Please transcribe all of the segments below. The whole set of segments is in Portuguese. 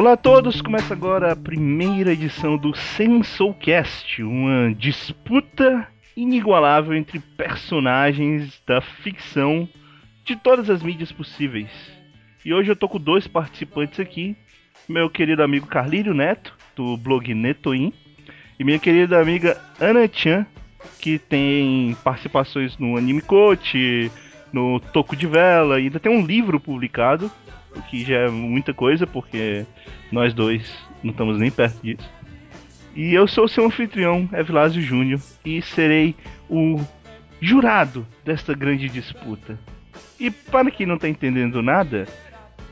Olá a todos, começa agora a primeira edição do Sensoulcast, uma disputa inigualável entre personagens da ficção de todas as mídias possíveis. E hoje eu tô com dois participantes aqui, meu querido amigo Carlírio Neto, do blog Netoin, e minha querida amiga Ana Chan, que tem participações no Anime Coach, no Toco de Vela, e ainda tem um livro publicado o que já é muita coisa, porque nós dois não estamos nem perto disso. E eu sou seu anfitrião, Evilásio Júnior, e serei o jurado desta grande disputa. E para quem não está entendendo nada,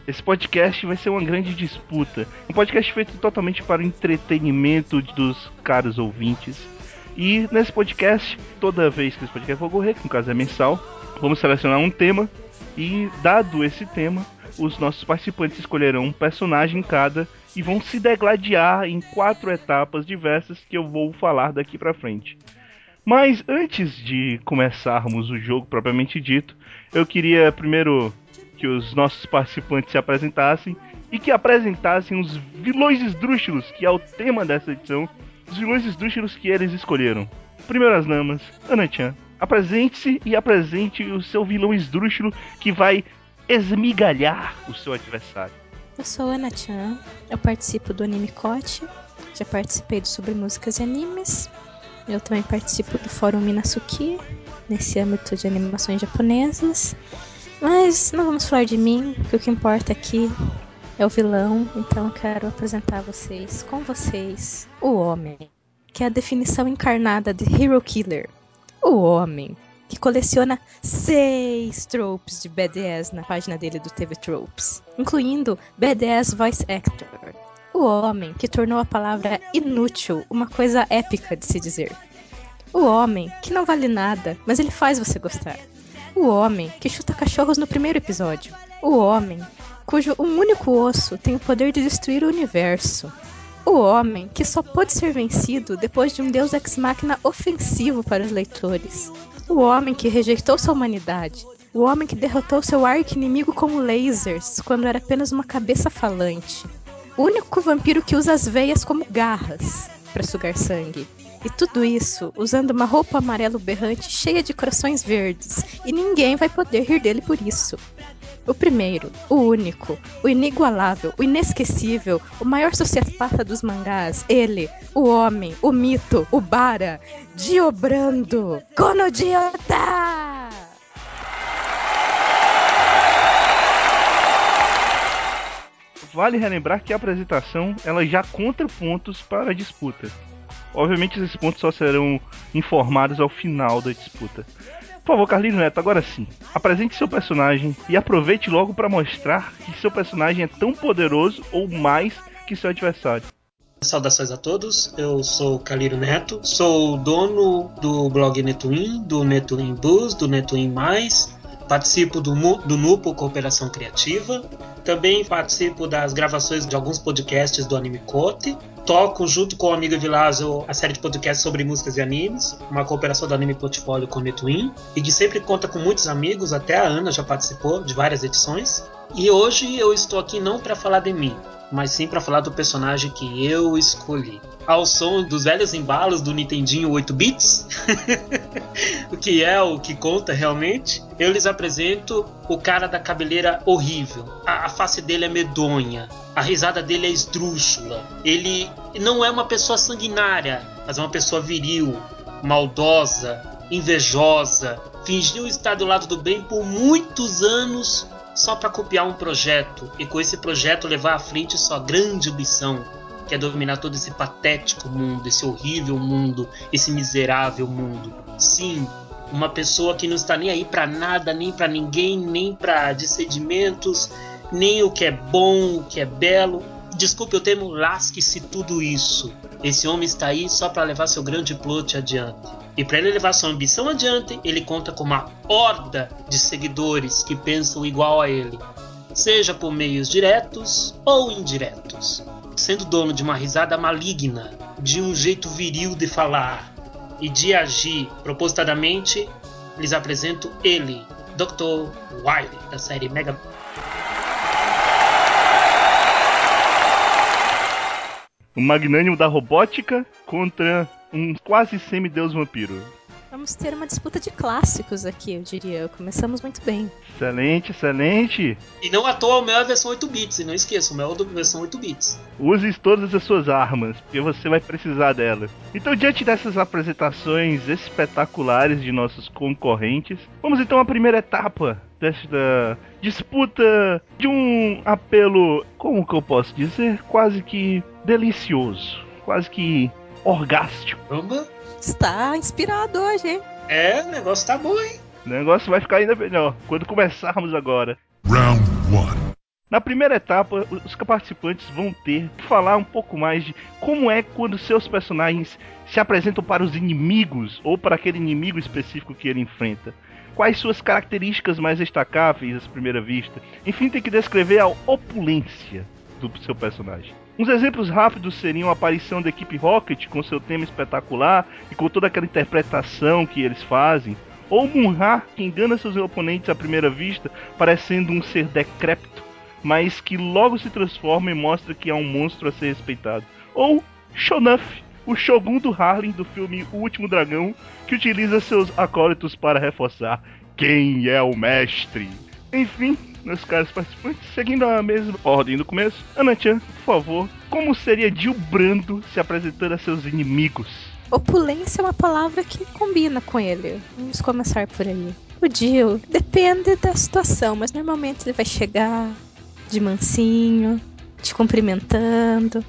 esse podcast vai ser uma grande disputa. Um podcast feito totalmente para o entretenimento dos caros ouvintes. E nesse podcast, toda vez que esse podcast for ocorrer, que no caso é mensal, vamos selecionar um tema. E dado esse tema, os nossos participantes escolherão um personagem cada e vão se degladiar em quatro etapas diversas que eu vou falar daqui para frente. Mas antes de começarmos o jogo propriamente dito, eu queria primeiro que os nossos participantes se apresentassem e que apresentassem os vilões esdrúxulos, que é o tema dessa edição, os vilões esdrúxulos que eles escolheram. Primeiras damas, Ana-chan, apresente-se e apresente o seu vilão esdrúxulo que vai esmigalhar o seu adversário. Eu sou Ana Chan, eu participo do Anime Cote, já participei do Sobre Músicas e Animes, eu também participo do Fórum Minasuki, nesse âmbito de animações japonesas, mas não vamos falar de mim, que o que importa aqui é o vilão, então eu quero apresentar vocês, com vocês, o Homem, que é a definição encarnada de Hero Killer. O Homem, que coleciona seis tropes de BDS na página dele do TV Tropes, incluindo BDS Voice Actor. O homem que tornou a palavra inútil uma coisa épica de se dizer. O homem que não vale nada, mas ele faz você gostar. O homem que chuta cachorros no primeiro episódio. O homem cujo um único osso tem o poder de destruir o universo. O homem que só pode ser vencido depois de um deus ex-máquina ofensivo para os leitores. O homem que rejeitou sua humanidade. O homem que derrotou seu arqui-inimigo com lasers quando era apenas uma cabeça falante. O único vampiro que usa as veias como garras para sugar sangue. E tudo isso usando uma roupa amarelo berrante cheia de corações verdes. E ninguém vai poder rir dele por isso. O primeiro, o único, o inigualável, o inesquecível, o maior sociopata dos mangás, ele, o homem, o mito, o Bara, Diobrando, Konodiota! Vale relembrar que a apresentação ela já conta pontos para a disputa. Obviamente esses pontos só serão informados ao final da disputa. Por favor, Carlinhos Neto, agora sim. Apresente seu personagem e aproveite logo para mostrar que seu personagem é tão poderoso ou mais que seu adversário. Saudações a todos, eu sou Caliro Neto, sou dono do blog Netuin, do Netuin Bus, do Netuin Mais, participo do, do NUPO Cooperação Criativa, também participo das gravações de alguns podcasts do Anime Cote, toco junto com o amigo Vilazo a série de podcasts sobre músicas e animes, uma cooperação do Anime Portfólio com o Netwin, e que sempre conta com muitos amigos, até a Ana já participou de várias edições. E hoje eu estou aqui não para falar de mim, mas sim para falar do personagem que eu escolhi. Ao som dos velhos embalos do Nintendinho 8 bits, o que é o que conta realmente, eu lhes apresento o cara da cabeleira horrível. A, a face dele é medonha, a risada dele é esdrúxula. Ele não é uma pessoa sanguinária, mas é uma pessoa viril, maldosa, invejosa. Fingiu estar do lado do bem por muitos anos só para copiar um projeto e com esse projeto levar à frente sua grande ambição, que é dominar todo esse patético mundo, esse horrível mundo, esse miserável mundo. Sim, uma pessoa que não está nem aí para nada, nem para ninguém, nem para descedimentos, nem o que é bom, o que é belo. Desculpe o termo, lasque-se tudo isso. Esse homem está aí só para levar seu grande plot adiante. E para ele levar sua ambição adiante, ele conta com uma horda de seguidores que pensam igual a ele, seja por meios diretos ou indiretos. Sendo dono de uma risada maligna, de um jeito viril de falar, e de agir propositadamente, lhes apresento ele, Dr. Wily, da série Mega. O magnânimo da robótica contra um quase semideus vampiro. Vamos ter uma disputa de clássicos aqui, eu diria. Começamos muito bem. Excelente, excelente. E não à toa o meu é a versão 8 bits, e não esqueça, o meu é a versão 8 bits. Use todas as suas armas, porque você vai precisar delas. Então, diante dessas apresentações espetaculares de nossos concorrentes, vamos então à primeira etapa desta disputa de um apelo, como que eu posso dizer, quase que delicioso, quase que orgástico. Caramba! Está inspirado hoje, hein? É, o negócio tá bom, hein? O negócio vai ficar ainda melhor quando começarmos agora. Round one. Na primeira etapa, os participantes vão ter que falar um pouco mais de como é quando seus personagens se apresentam para os inimigos ou para aquele inimigo específico que ele enfrenta. Quais suas características mais destacáveis à primeira vista? Enfim, tem que descrever a opulência do seu personagem. Uns exemplos rápidos seriam a aparição da equipe Rocket com seu tema espetacular e com toda aquela interpretação que eles fazem. Ou Munra, que engana seus oponentes à primeira vista, parecendo um ser decrépito, mas que logo se transforma e mostra que é um monstro a ser respeitado. Ou Shonuff, o Shogun do Harlem do filme O Último Dragão, que utiliza seus acólitos para reforçar quem é o mestre. Enfim, meus caros participantes, seguindo a mesma ordem do começo, Anachan, por favor, como seria Gil Brando se apresentando a seus inimigos? Opulência é uma palavra que combina com ele. Vamos começar por aí. O Jill depende da situação, mas normalmente ele vai chegar de mansinho, te cumprimentando,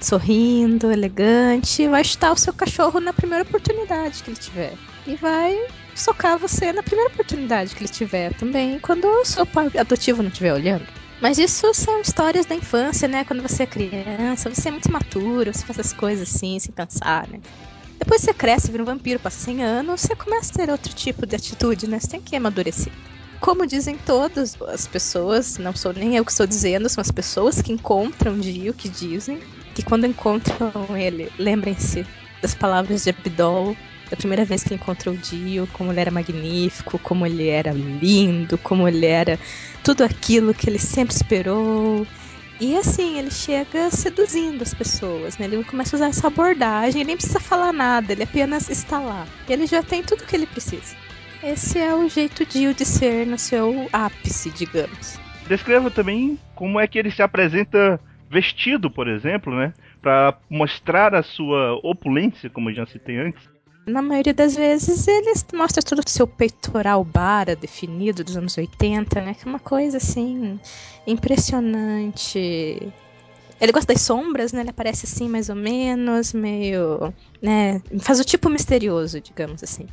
sorrindo, elegante, vai chutar o seu cachorro na primeira oportunidade que ele tiver. E vai socar você na primeira oportunidade que ele tiver também, quando o seu pai adotivo não estiver olhando. Mas isso são histórias da infância, né? Quando você é criança, você é muito imaturo, você faz as coisas assim, sem pensar, né? Depois você cresce, vira um vampiro, passa 100 anos, você começa a ter outro tipo de atitude, né? Você tem que amadurecer. Como dizem todas as pessoas, não sou nem eu que estou dizendo, são as pessoas que encontram Dio que dizem que quando encontram ele, lembrem-se das palavras de Abdol, da primeira vez que encontrou o Dio, como ele era magnífico, como ele era lindo, como ele era tudo aquilo que ele sempre esperou. E assim, ele chega seduzindo as pessoas, né? Ele começa a usar essa abordagem, ele nem precisa falar nada, ele apenas está lá. Ele já tem tudo o que ele precisa. Esse é o jeito Dio de ser no seu ápice, digamos. Descreva também como é que ele se apresenta vestido, por exemplo, né? Para mostrar a sua opulência, como eu já citei antes. Na maioria das vezes ele mostra todo o seu peitoral bara definido dos anos 80, né? Que é uma coisa assim impressionante. Ele gosta das sombras, né? Ele aparece assim mais ou menos, meio, né, faz o tipo misterioso, digamos assim.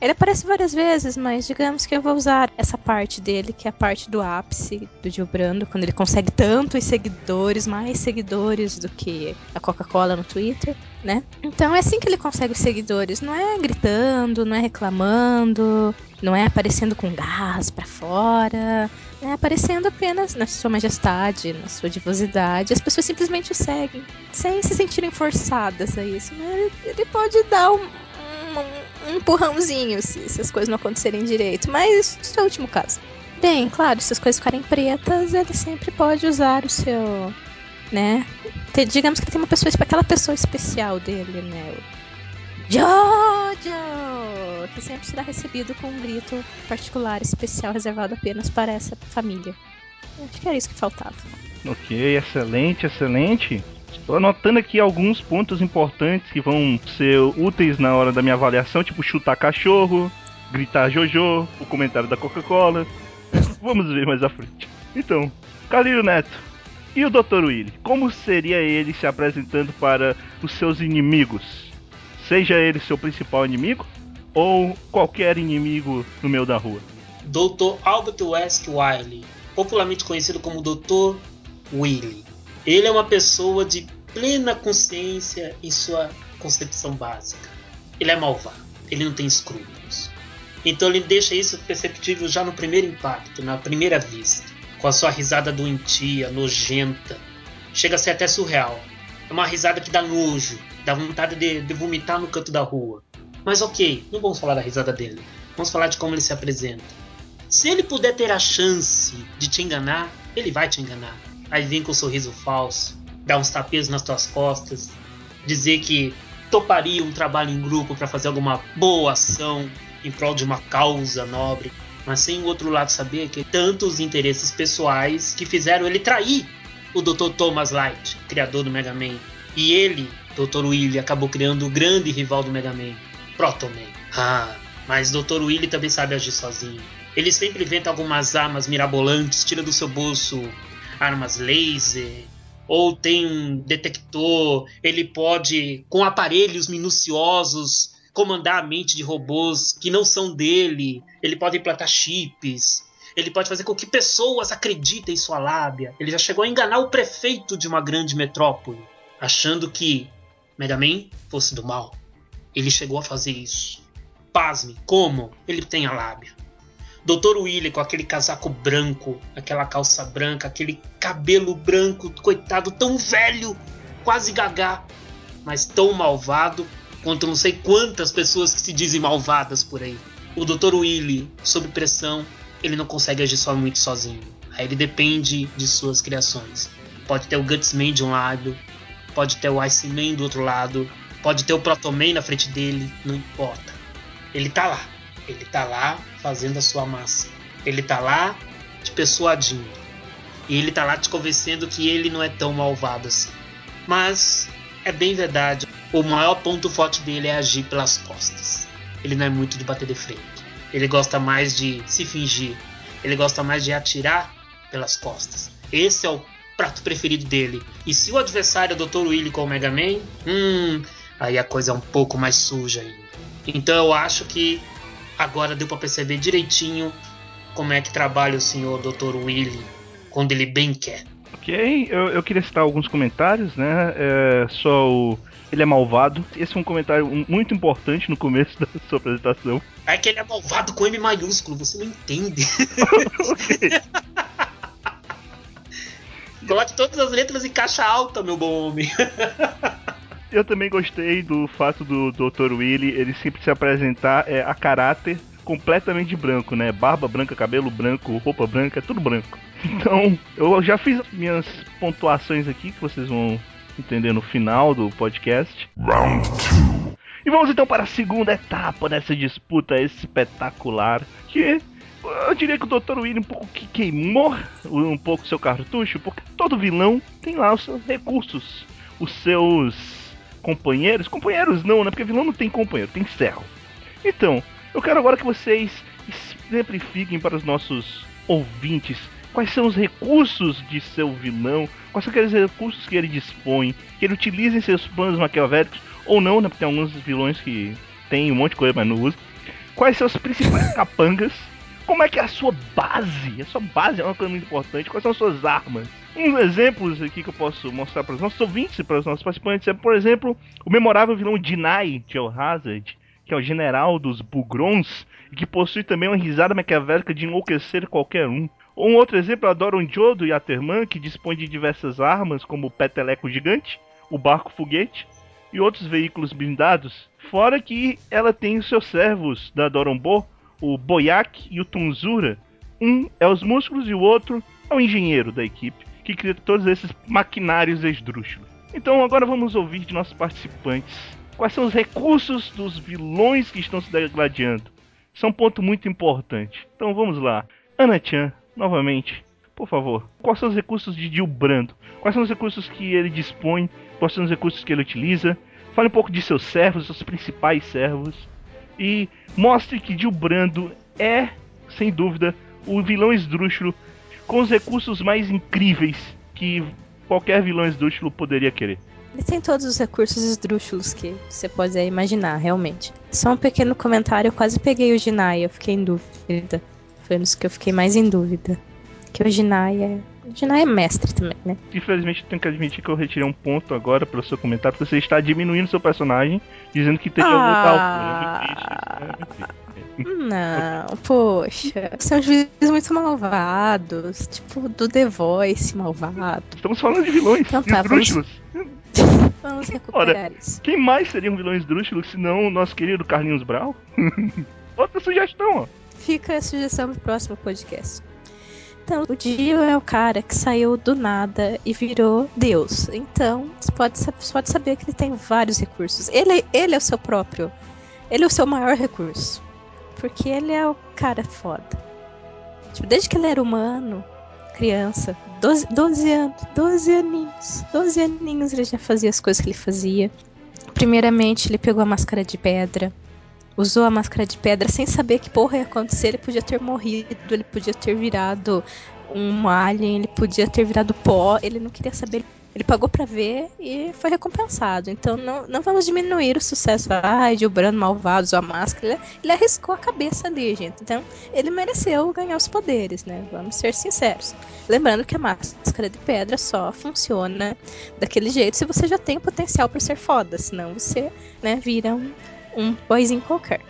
Ele aparece várias vezes, mas digamos que eu vou usar essa parte dele, que é a parte do ápice do Gilbrando, quando ele consegue tantos seguidores, mais seguidores do que a Coca-Cola no Twitter, né? Então é assim que ele consegue os seguidores, não é gritando, não é reclamando, não é aparecendo com garras para fora, é aparecendo apenas na sua majestade, na sua divosidade. As pessoas simplesmente o seguem, sem se sentirem forçadas a isso. Mas ele pode dar um, um, um empurrãozinho se, se, as coisas não acontecerem direito, mas isso é o último caso. Bem, claro, se as coisas ficarem pretas, ele sempre pode usar o seu. né? digamos que tem uma pessoa, aquela pessoa especial dele, né? O Jojo! Que sempre será recebido com um grito particular, especial, reservado apenas para essa família. Acho que era isso que faltava. Ok, excelente, excelente. Estou anotando aqui alguns pontos importantes que vão ser úteis na hora da minha avaliação, tipo chutar cachorro, gritar Jojo, o comentário da Coca-Cola. Vamos ver mais à frente. Então, Calil Neto e o Dr. Willy, como seria ele se apresentando para os seus inimigos? Seja ele seu principal inimigo ou qualquer inimigo no meio da rua? Dr. Albert West Wiley, popularmente conhecido como Dr. Willy. Ele é uma pessoa de plena consciência em sua concepção básica. Ele é malvado, ele não tem escrúpulos. Então ele deixa isso perceptível já no primeiro impacto, na primeira vista, com a sua risada doentia, nojenta. Chega a ser até surreal. É uma risada que dá nojo, dá vontade de, de vomitar no canto da rua. Mas ok, não vamos falar da risada dele. Vamos falar de como ele se apresenta. Se ele puder ter a chance de te enganar, ele vai te enganar. Aí vem com um sorriso falso, dá uns tapejos nas tuas costas, dizer que toparia um trabalho em grupo para fazer alguma boa ação em prol de uma causa nobre, mas sem o outro lado saber que tantos interesses pessoais que fizeram ele trair o Dr. Thomas Light, criador do Mega Man. E ele, Dr. Willy, acabou criando o grande rival do Mega Man, Proto Man. Ah, mas Dr. Willy também sabe agir sozinho. Ele sempre inventa algumas armas mirabolantes, tira do seu bolso armas laser, ou tem um detector, ele pode, com aparelhos minuciosos, comandar a mente de robôs que não são dele, ele pode implantar chips, ele pode fazer com que pessoas acreditem em sua lábia. Ele já chegou a enganar o prefeito de uma grande metrópole, achando que Mega Man fosse do mal. Ele chegou a fazer isso. Pasme, como? Ele tem a lábia. Dr. Willy com aquele casaco branco, aquela calça branca, aquele cabelo branco, coitado, tão velho, quase gagá, mas tão malvado quanto não sei quantas pessoas que se dizem malvadas por aí. O Dr. Willy, sob pressão, ele não consegue agir só muito sozinho. Aí ele depende de suas criações. Pode ter o Gutsman de um lado, pode ter o Iceman do outro lado, pode ter o Protoman na frente dele, não importa. Ele tá lá. Ele tá lá fazendo a sua massa. Ele tá lá te persuadindo. E ele tá lá te convencendo que ele não é tão malvado assim. Mas é bem verdade, o maior ponto forte dele é agir pelas costas. Ele não é muito de bater de frente. Ele gosta mais de se fingir. Ele gosta mais de atirar pelas costas. Esse é o prato preferido dele. E se o adversário é o Dr. Willy com o Mega Man, hum, aí a coisa é um pouco mais suja ainda. Então eu acho que agora deu para perceber direitinho como é que trabalha o senhor Dr. Willy quando ele bem quer. Ok, eu, eu queria citar alguns comentários, né? É, só o. Ele é malvado. Esse é um comentário muito importante no começo da sua apresentação. É que ele é malvado com M maiúsculo, você não entende. Coloque todas as letras em caixa alta, meu bom homem. Eu também gostei do fato do Dr. Willy ele sempre se apresentar é, a caráter completamente branco, né? Barba branca, cabelo branco, roupa branca, tudo branco. Então, eu já fiz minhas pontuações aqui que vocês vão entender no final do podcast. Round 2. E vamos então para a segunda etapa dessa disputa espetacular, que eu diria que o Dr. Willy um pouco que queimou um pouco seu cartucho, porque todo vilão tem lá os seus recursos, os seus companheiros. Companheiros não, né? Porque vilão não tem companheiro, tem servo. Então, eu quero agora que vocês exemplifiquem para os nossos ouvintes quais são os recursos de seu vilão, quais são aqueles recursos que ele dispõe, que ele utiliza em seus planos maquiavélicos, ou não, né? Porque tem alguns vilões que tem um monte de coisa, mas não usa. Quais são os principais capangas? Como é que é a sua base? A sua base é uma coisa muito importante. Quais são as suas armas? Um exemplos aqui que eu posso mostrar para os nossos ouvintes e para os nossos participantes é, por exemplo, o memorável vilão Dinai de Hazard, que é o general dos Bugrons, e que possui também uma risada maquiavélica de enlouquecer qualquer um. Um outro exemplo a Doron Jodo e Aterman, que dispõe de diversas armas, como o Peteleco Gigante, o Barco Foguete e outros veículos blindados. Fora que ela tem os seus servos da Dorombo, o Boyak e o Tunzura. Um é os músculos e o outro é o engenheiro da equipe, que cria todos esses maquinários esdrúxulos. Então agora vamos ouvir de nossos participantes quais são os recursos dos vilões que estão se degladiando. Isso é um ponto muito importante. Então vamos lá. Ana Chan, novamente, por favor, quais são os recursos de Gil Brando? Quais são os recursos que ele dispõe? Quais são os recursos que ele utiliza? Fale um pouco de seus servos, seus principais servos e mostre que Gil Brando é, sem dúvida, o vilão esdrúxulo com os recursos mais incríveis que qualquer vilão esdrúxulo poderia querer. Ele tem todos os recursos esdrúxulos que você pode imaginar, realmente. Só um pequeno comentário, eu quase peguei o Jinai, eu fiquei em dúvida. Foi nos que eu fiquei mais em dúvida. Que o Jinai é. O Jinai é mestre também, né? Infelizmente, tenho que admitir que eu retirei um ponto agora pelo seu comentário, porque você está diminuindo seu personagem, dizendo que teria ah, outra altura. Não, poxa, são juízes muito malvados, tipo do The Voice malvado. Estamos falando de vilões, então, tá, vamos... Vamos recuperar isso. Quem mais seria um vilão esdrúxulo se não o nosso querido Carlinhos Brau? Outra sugestão, ó. Fica a sugestão pro próximo podcast. Então, o Dio é o cara que saiu do nada e virou Deus. Então, você pode, pode saber que ele tem vários recursos. Ele, ele é o seu próprio. Ele é o seu maior recurso. Porque ele é o cara foda. Tipo, desde que ele era humano, criança, 12, 12 anos, 12 aninhos, 12 aninhos ele já fazia as coisas que ele fazia. Primeiramente, ele pegou a máscara de pedra, usou a máscara de pedra sem saber que porra ia acontecer. Ele podia ter morrido, ele podia ter virado um alien, ele podia ter virado pó, ele não queria saber. Ele pagou para ver e foi recompensado. Então não, não vamos diminuir o sucesso. Ai, de Brando malvado, usou a máscara. Ele, ele arriscou a cabeça ali, gente. Então ele mereceu ganhar os poderes, né? Vamos ser sinceros. Lembrando que a máscara de pedra só funciona daquele jeito se você já tem o potencial para ser foda. Senão você né, vira um, um boizinho qualquer.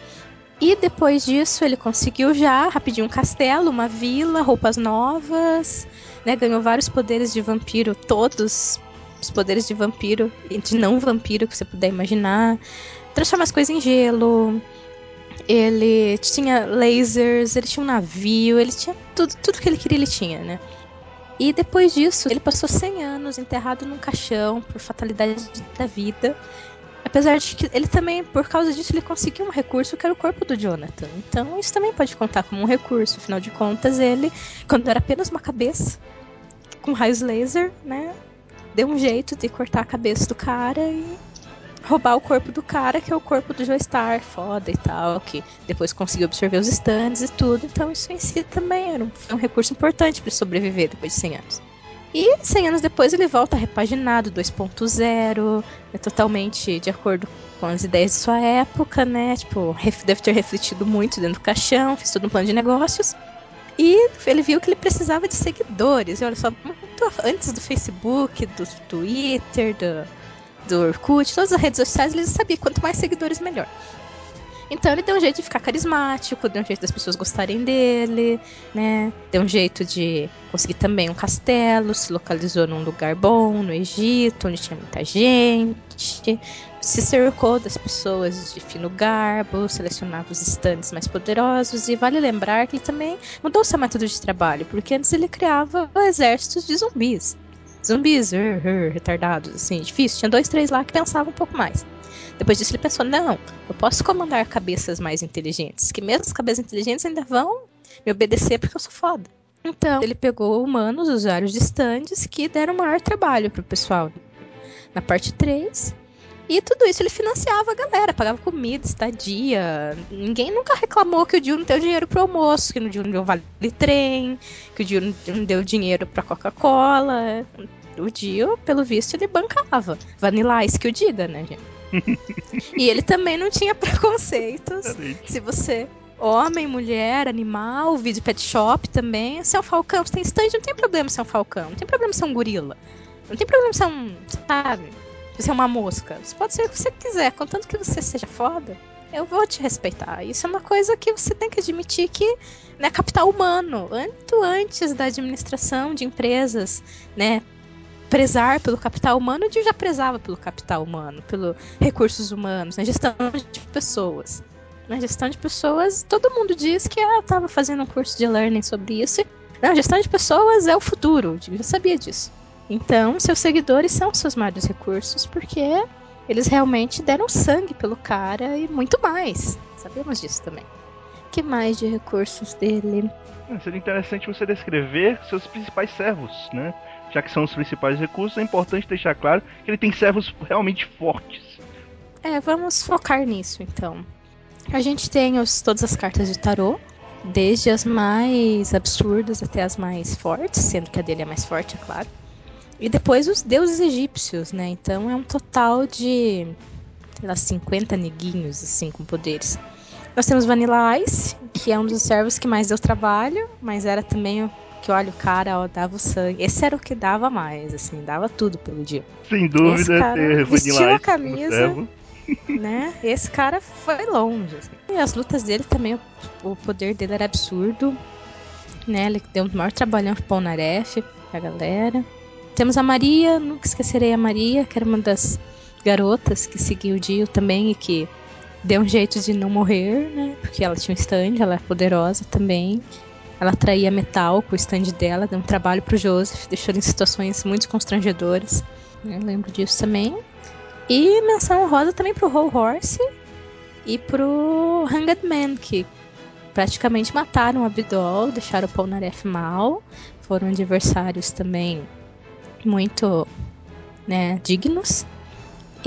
E depois disso ele conseguiu já rapidinho um castelo, uma vila, roupas novas, né? Ganhou vários poderes de vampiro, todos os poderes de vampiro de não vampiro que você puder imaginar. Transforma as coisas em gelo. Ele tinha lasers, ele tinha um navio, ele tinha tudo, tudo que ele queria, ele tinha, né? E depois disso, ele passou 100 anos enterrado num caixão por fatalidade da vida. Apesar de que ele também, por causa disso, ele conseguiu um recurso que era o corpo do Jonathan. Então isso também pode contar como um recurso. Afinal de contas, ele, quando era apenas uma cabeça, com raios laser, né? Deu um jeito de cortar a cabeça do cara e roubar o corpo do cara, que é o corpo do Joestar, foda e tal, que depois conseguiu absorver os stands e tudo. Então isso em si também era um, um recurso importante para sobreviver depois de 100 anos. E 100 anos depois ele volta repaginado, 2.0, é totalmente de acordo com as ideias de sua época, né? Tipo, deve ter refletido muito dentro do caixão, fez todo um plano de negócios. E ele viu que ele precisava de seguidores. E olha só, muito antes do Facebook, do Twitter, do, do Orkut, todas as redes sociais, ele sabia quanto mais seguidores, melhor. Então ele deu um jeito de ficar carismático, deu um jeito das pessoas gostarem dele, né? Deu um jeito de conseguir também um castelo, se localizou num lugar bom, no Egito, onde tinha muita gente. Se cercou das pessoas de fino garbo, selecionava os estandes mais poderosos. E vale lembrar que ele também mudou seu método de trabalho, porque antes ele criava exércitos de zumbis. Zumbis, uh, uh, retardados, assim, difícil. Tinha dois, três lá que pensavam um pouco mais. Depois disso ele pensou, não, eu posso comandar cabeças mais inteligentes, que mesmo as cabeças inteligentes ainda vão me obedecer porque eu sou foda. Então, ele pegou humanos, usuários de stands, que deram maior trabalho pro pessoal na parte 3. E tudo isso ele financiava a galera, pagava comida, estadia. Ninguém nunca reclamou que o Dio não deu dinheiro pro almoço, que o Dio não deu vale trem, que o Dio não deu dinheiro pra Coca-Cola. O Dio, pelo visto, ele bancava. Vanilla Ice que o diga, né, gente? E ele também não tinha preconceitos. Se você homem, mulher, animal, vídeo pet shop também. Se é um falcão, você tem stand, não tem problema ser um falcão, não tem problema ser um gorila. Não tem problema ser um, sabe, ser uma mosca. Você pode ser o que você quiser, contanto que você seja foda, eu vou te respeitar. Isso é uma coisa que você tem que admitir que né, capital humano, muito antes da administração de empresas, né, prezar pelo capital humano, eu já prezava pelo capital humano, pelos recursos humanos, na gestão de pessoas. Na gestão de pessoas, todo mundo diz que ah, estava fazendo um curso de learning sobre isso. Não, gestão de pessoas é o futuro, eu já sabia disso. Então, seus seguidores são seus maiores recursos, porque eles realmente deram sangue pelo cara e muito mais. Sabemos disso também. que mais de recursos dele? Seria interessante você descrever seus principais servos, né? Já que são os principais recursos, é importante deixar claro que ele tem servos realmente fortes. É, vamos focar nisso então. A gente tem os, todas as cartas de tarô, desde as mais absurdas até as mais fortes, sendo que a dele é mais forte, é claro. E depois os deuses egípcios, né? Então é um total de, sei lá, 50 neguinhos, assim, com poderes. Nós temos Vanilla Ice, que é um dos servos que mais deu trabalho, mas era também que olha, o cara ó, dava o sangue. Esse era o que dava mais, assim, dava tudo pelo dia. Sem dúvida, Esse cara vestiu a camisa. Né? Esse cara foi longe. Assim. E as lutas dele também, o, poder dele era absurdo. Né? Ele deu o maior trabalhão pro Polnareff, pra galera. Temos a Maria, nunca esquecerei a Maria, que era uma das garotas que seguiam o Dio também e que deu um jeito de não morrer, né? Porque ela tinha um stand, ela é poderosa também. Ela atraía metal com o stand dela, deu um trabalho pro Joseph, deixou ele em situações muito constrangedoras. Eu lembro disso também. E menção rosa também pro Whole Horse e pro Hanged Man, que praticamente mataram a Abdol, deixaram o Polnareff mal. Foram adversários também muito né, dignos.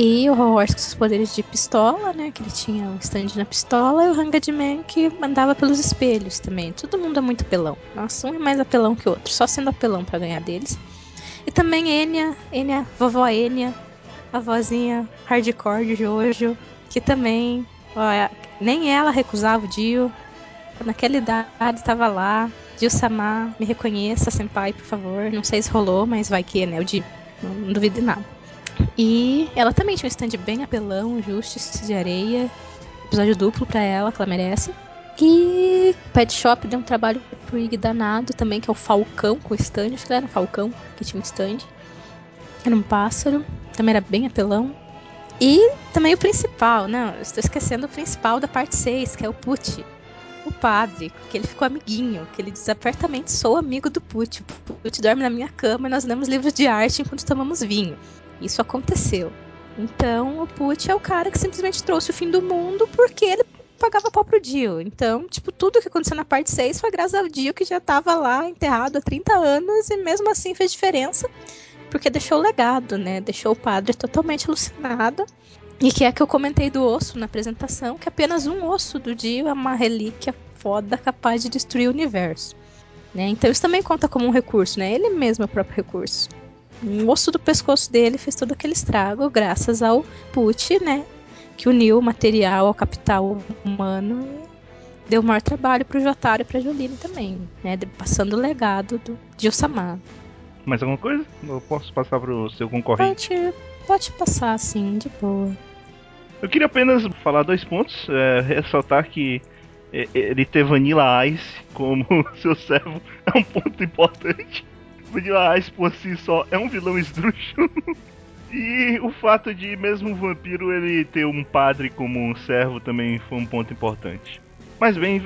E o Horse com seus poderes de pistola, né? Que ele tinha um stand na pistola, e o Hanged Man que mandava pelos espelhos também. Todo mundo é muito apelão. Nossa, um é mais apelão que o outro, só sendo apelão para ganhar deles. E também Enya, Enya, vovó Enya, a vozinha hardcore de Jojo, que também, ó, nem ela recusava o Dio. Naquela idade estava lá. Dio Samar, me reconheça, senpai, por favor. Não sei se rolou, mas vai que, né? O Dio. Não, não duvido de nada. E ela também tinha um stand bem apelão, Justice de Areia. Episódio duplo pra ela, que ela merece. E Pet Shop deu um trabalho pro Ig danado também, que é o Falcão com stand. Acho que era um Falcão que tinha um stand. Era um pássaro. Também era bem apelão. E também o principal, não, estou esquecendo o principal da parte 6, que é o Pucci. O padre, que ele ficou amiguinho, que ele diz apertamente: sou amigo do Pucci. O Pucci dorme na minha cama e nós lemos livros de arte enquanto tomamos vinho. Isso aconteceu. Então o Pucci é o cara que simplesmente trouxe o fim do mundo porque ele pagava pau pro Dio. Então, tipo, tudo que aconteceu na parte 6 foi graças ao Dio que já tava lá enterrado há 30 anos e mesmo assim fez diferença porque deixou o legado, né? Deixou o padre totalmente alucinado. E que é que eu comentei do osso na apresentação, que apenas um osso do Dio é uma relíquia foda capaz de destruir o universo. Né? Então isso também conta como um recurso, né? Ele mesmo é o próprio recurso. O osso do pescoço dele fez todo aquele estrago graças ao Put, né? Que uniu o material ao capital humano e deu maior trabalho pro Jotaro e pra Jolene também, né? Passando o legado do Dio Samar. Mais alguma coisa? Eu posso passar pro seu concorrente? Pode, pode passar, sim, de boa. Eu queria apenas falar dois pontos. É, ressaltar que ele ter Vanilla Ice como seu servo é um ponto importante. Vanilla Ice por si só é um vilão esdrúxulo. E o fato de, mesmo um vampiro, ele ter um padre como um servo também foi um ponto importante. Mas bem,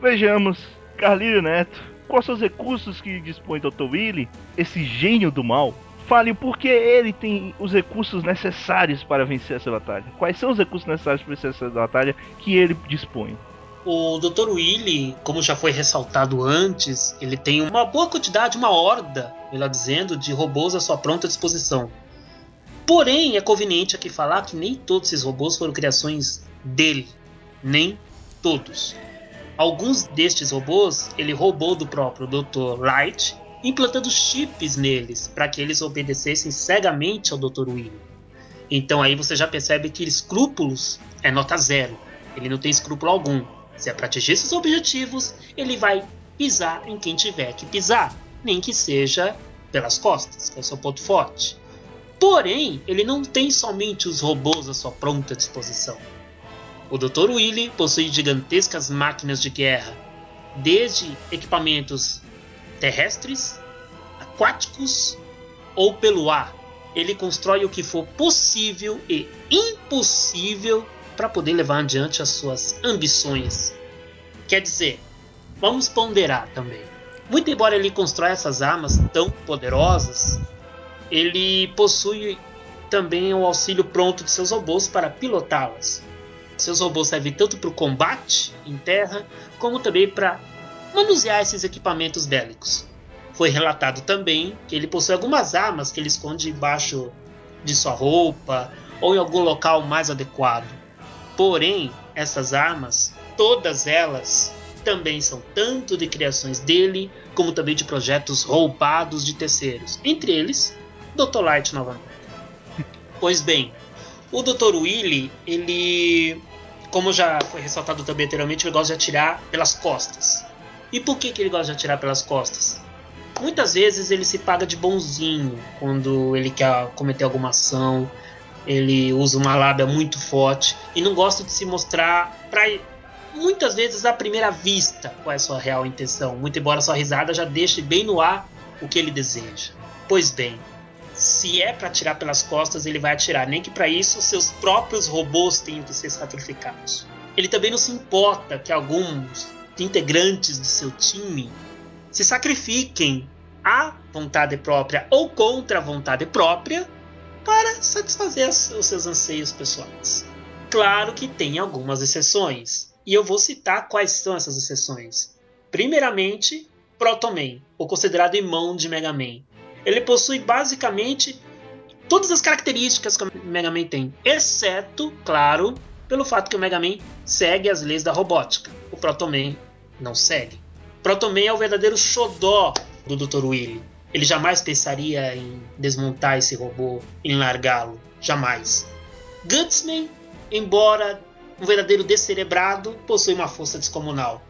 vejamos. Carlinho Neto, quais são os recursos que dispõe Dr. Willy, esse gênio do mal? Fale por que ele tem os recursos necessários para vencer essa batalha. Quais são os recursos necessários para vencer essa batalha que ele dispõe? O Dr. Willy, como já foi ressaltado antes, ele tem uma boa quantidade, uma horda, melhor dizendo, de robôs à sua pronta disposição. Porém, é conveniente aqui falar que nem todos esses robôs foram criações dele. Nem todos. Alguns destes robôs ele roubou do próprio Dr. Light, implantando chips neles para que eles obedecessem cegamente ao Dr. Willy. Então aí você já percebe que escrúpulos é nota zero. Ele não tem escrúpulo algum. Se é para atingir seus objetivos, ele vai pisar em quem tiver que pisar, nem que seja pelas costas, que é o seu ponto forte. Porém, ele não tem somente os robôs à sua pronta disposição. O Dr. Willy possui gigantescas máquinas de guerra, desde equipamentos terrestres, aquáticos ou pelo ar. Ele constrói o que for possível e impossível para poder levar adiante as suas ambições. Quer dizer, vamos ponderar também. Muito embora ele constrói essas armas tão poderosas, ele possui também o auxílio pronto de seus robôs para pilotá-las. Seus robôs servem tanto para o combate em terra, como também para manusear esses equipamentos bélicos. Foi relatado também que ele possui algumas armas que ele esconde embaixo de sua roupa ou em algum local mais adequado. Porém, essas armas, todas elas, também são tanto de criações dele, como também de projetos roubados de terceiros, entre eles Dr. Light novamente. Pois bem, o Dr. Willy, ele como já foi ressaltado também anteriormente, ele gosta de atirar pelas costas. E por que, que ele gosta de atirar pelas costas? Muitas vezes ele se paga de bonzinho quando ele quer cometer alguma ação, ele usa uma lábia muito forte e não gosta de se mostrar para muitas vezes à primeira vista qual é a sua real intenção, muito embora sua risada já deixe bem no ar o que ele deseja. Pois bem, se é para atirar pelas costas, ele vai atirar, nem que para isso seus próprios robôs tenham que ser sacrificados. Ele também não se importa que alguns integrantes de seu time se sacrifiquem à vontade própria ou contra a vontade própria para satisfazer os seus anseios pessoais. Claro que tem algumas exceções, e eu vou citar quais são essas exceções. Primeiramente, Protoman, o considerado irmão de Mega Man. Ele possui basicamente todas as características que o Mega Man tem, exceto, claro, pelo fato que o Mega Man segue as leis da robótica. O Protoman não segue. Protoman é o verdadeiro xodó do Dr. Willy. Ele jamais pensaria em desmontar esse robô, em largá-lo. Jamais. Gutsman, embora um verdadeiro descerebrado, possui uma força descomunal.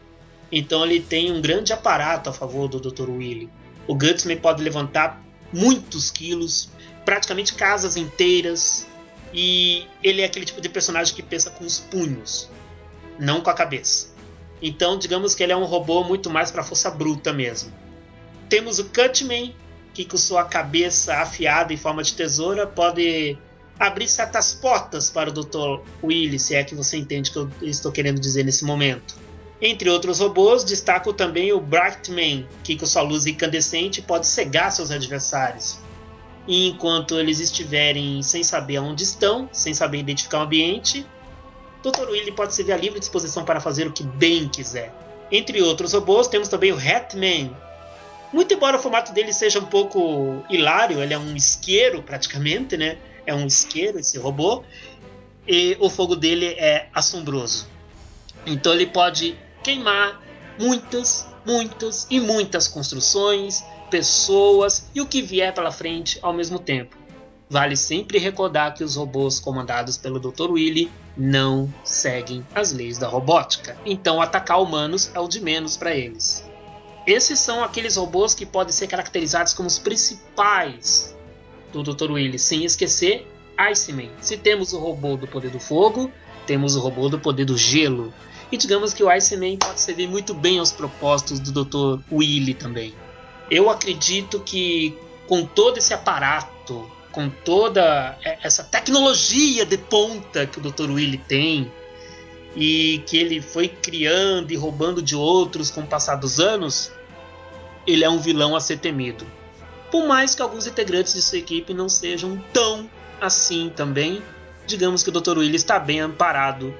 Então ele tem um grande aparato a favor do Dr. Willy. O Gutsman pode levantar muitos quilos, praticamente casas inteiras, e ele é aquele tipo de personagem que pensa com os punhos, não com a cabeça. Então, digamos que ele é um robô muito mais para força bruta mesmo. Temos o Cutman, que com sua cabeça afiada em forma de tesoura pode abrir certas portas para o Dr. Willy, se é que você entende o que eu estou querendo dizer nesse momento. Entre outros robôs, destaco também o Brightman, que com sua luz incandescente pode cegar seus adversários. E enquanto eles estiverem sem saber onde estão, sem saber identificar o ambiente, Dr. Willy pode se ver à livre disposição para fazer o que bem quiser. Entre outros robôs, temos também o Hatman. Muito embora o formato dele seja um pouco hilário, ele é um isqueiro praticamente, né? É um isqueiro esse robô. E o fogo dele é assombroso. Então ele pode queimar muitas, muitas e muitas construções, pessoas e o que vier pela frente ao mesmo tempo. Vale sempre recordar que os robôs comandados pelo Dr. Willy não seguem as leis da robótica, então atacar humanos é o de menos para eles. Esses são aqueles robôs que podem ser caracterizados como os principais do Dr. Willy, sem esquecer Iceman. Se temos o robô do poder do fogo, temos o robô do poder do gelo. E digamos que o Iceman pode servir muito bem aos propósitos do Dr. Willy também. Eu acredito que com todo esse aparato, com toda essa tecnologia de ponta que o Dr. Willy tem, e que ele foi criando e roubando de outros com o passar dos anos, ele é um vilão a ser temido. Por mais que alguns integrantes de sua equipe não sejam tão assim também, digamos que o Dr. Willy está bem amparado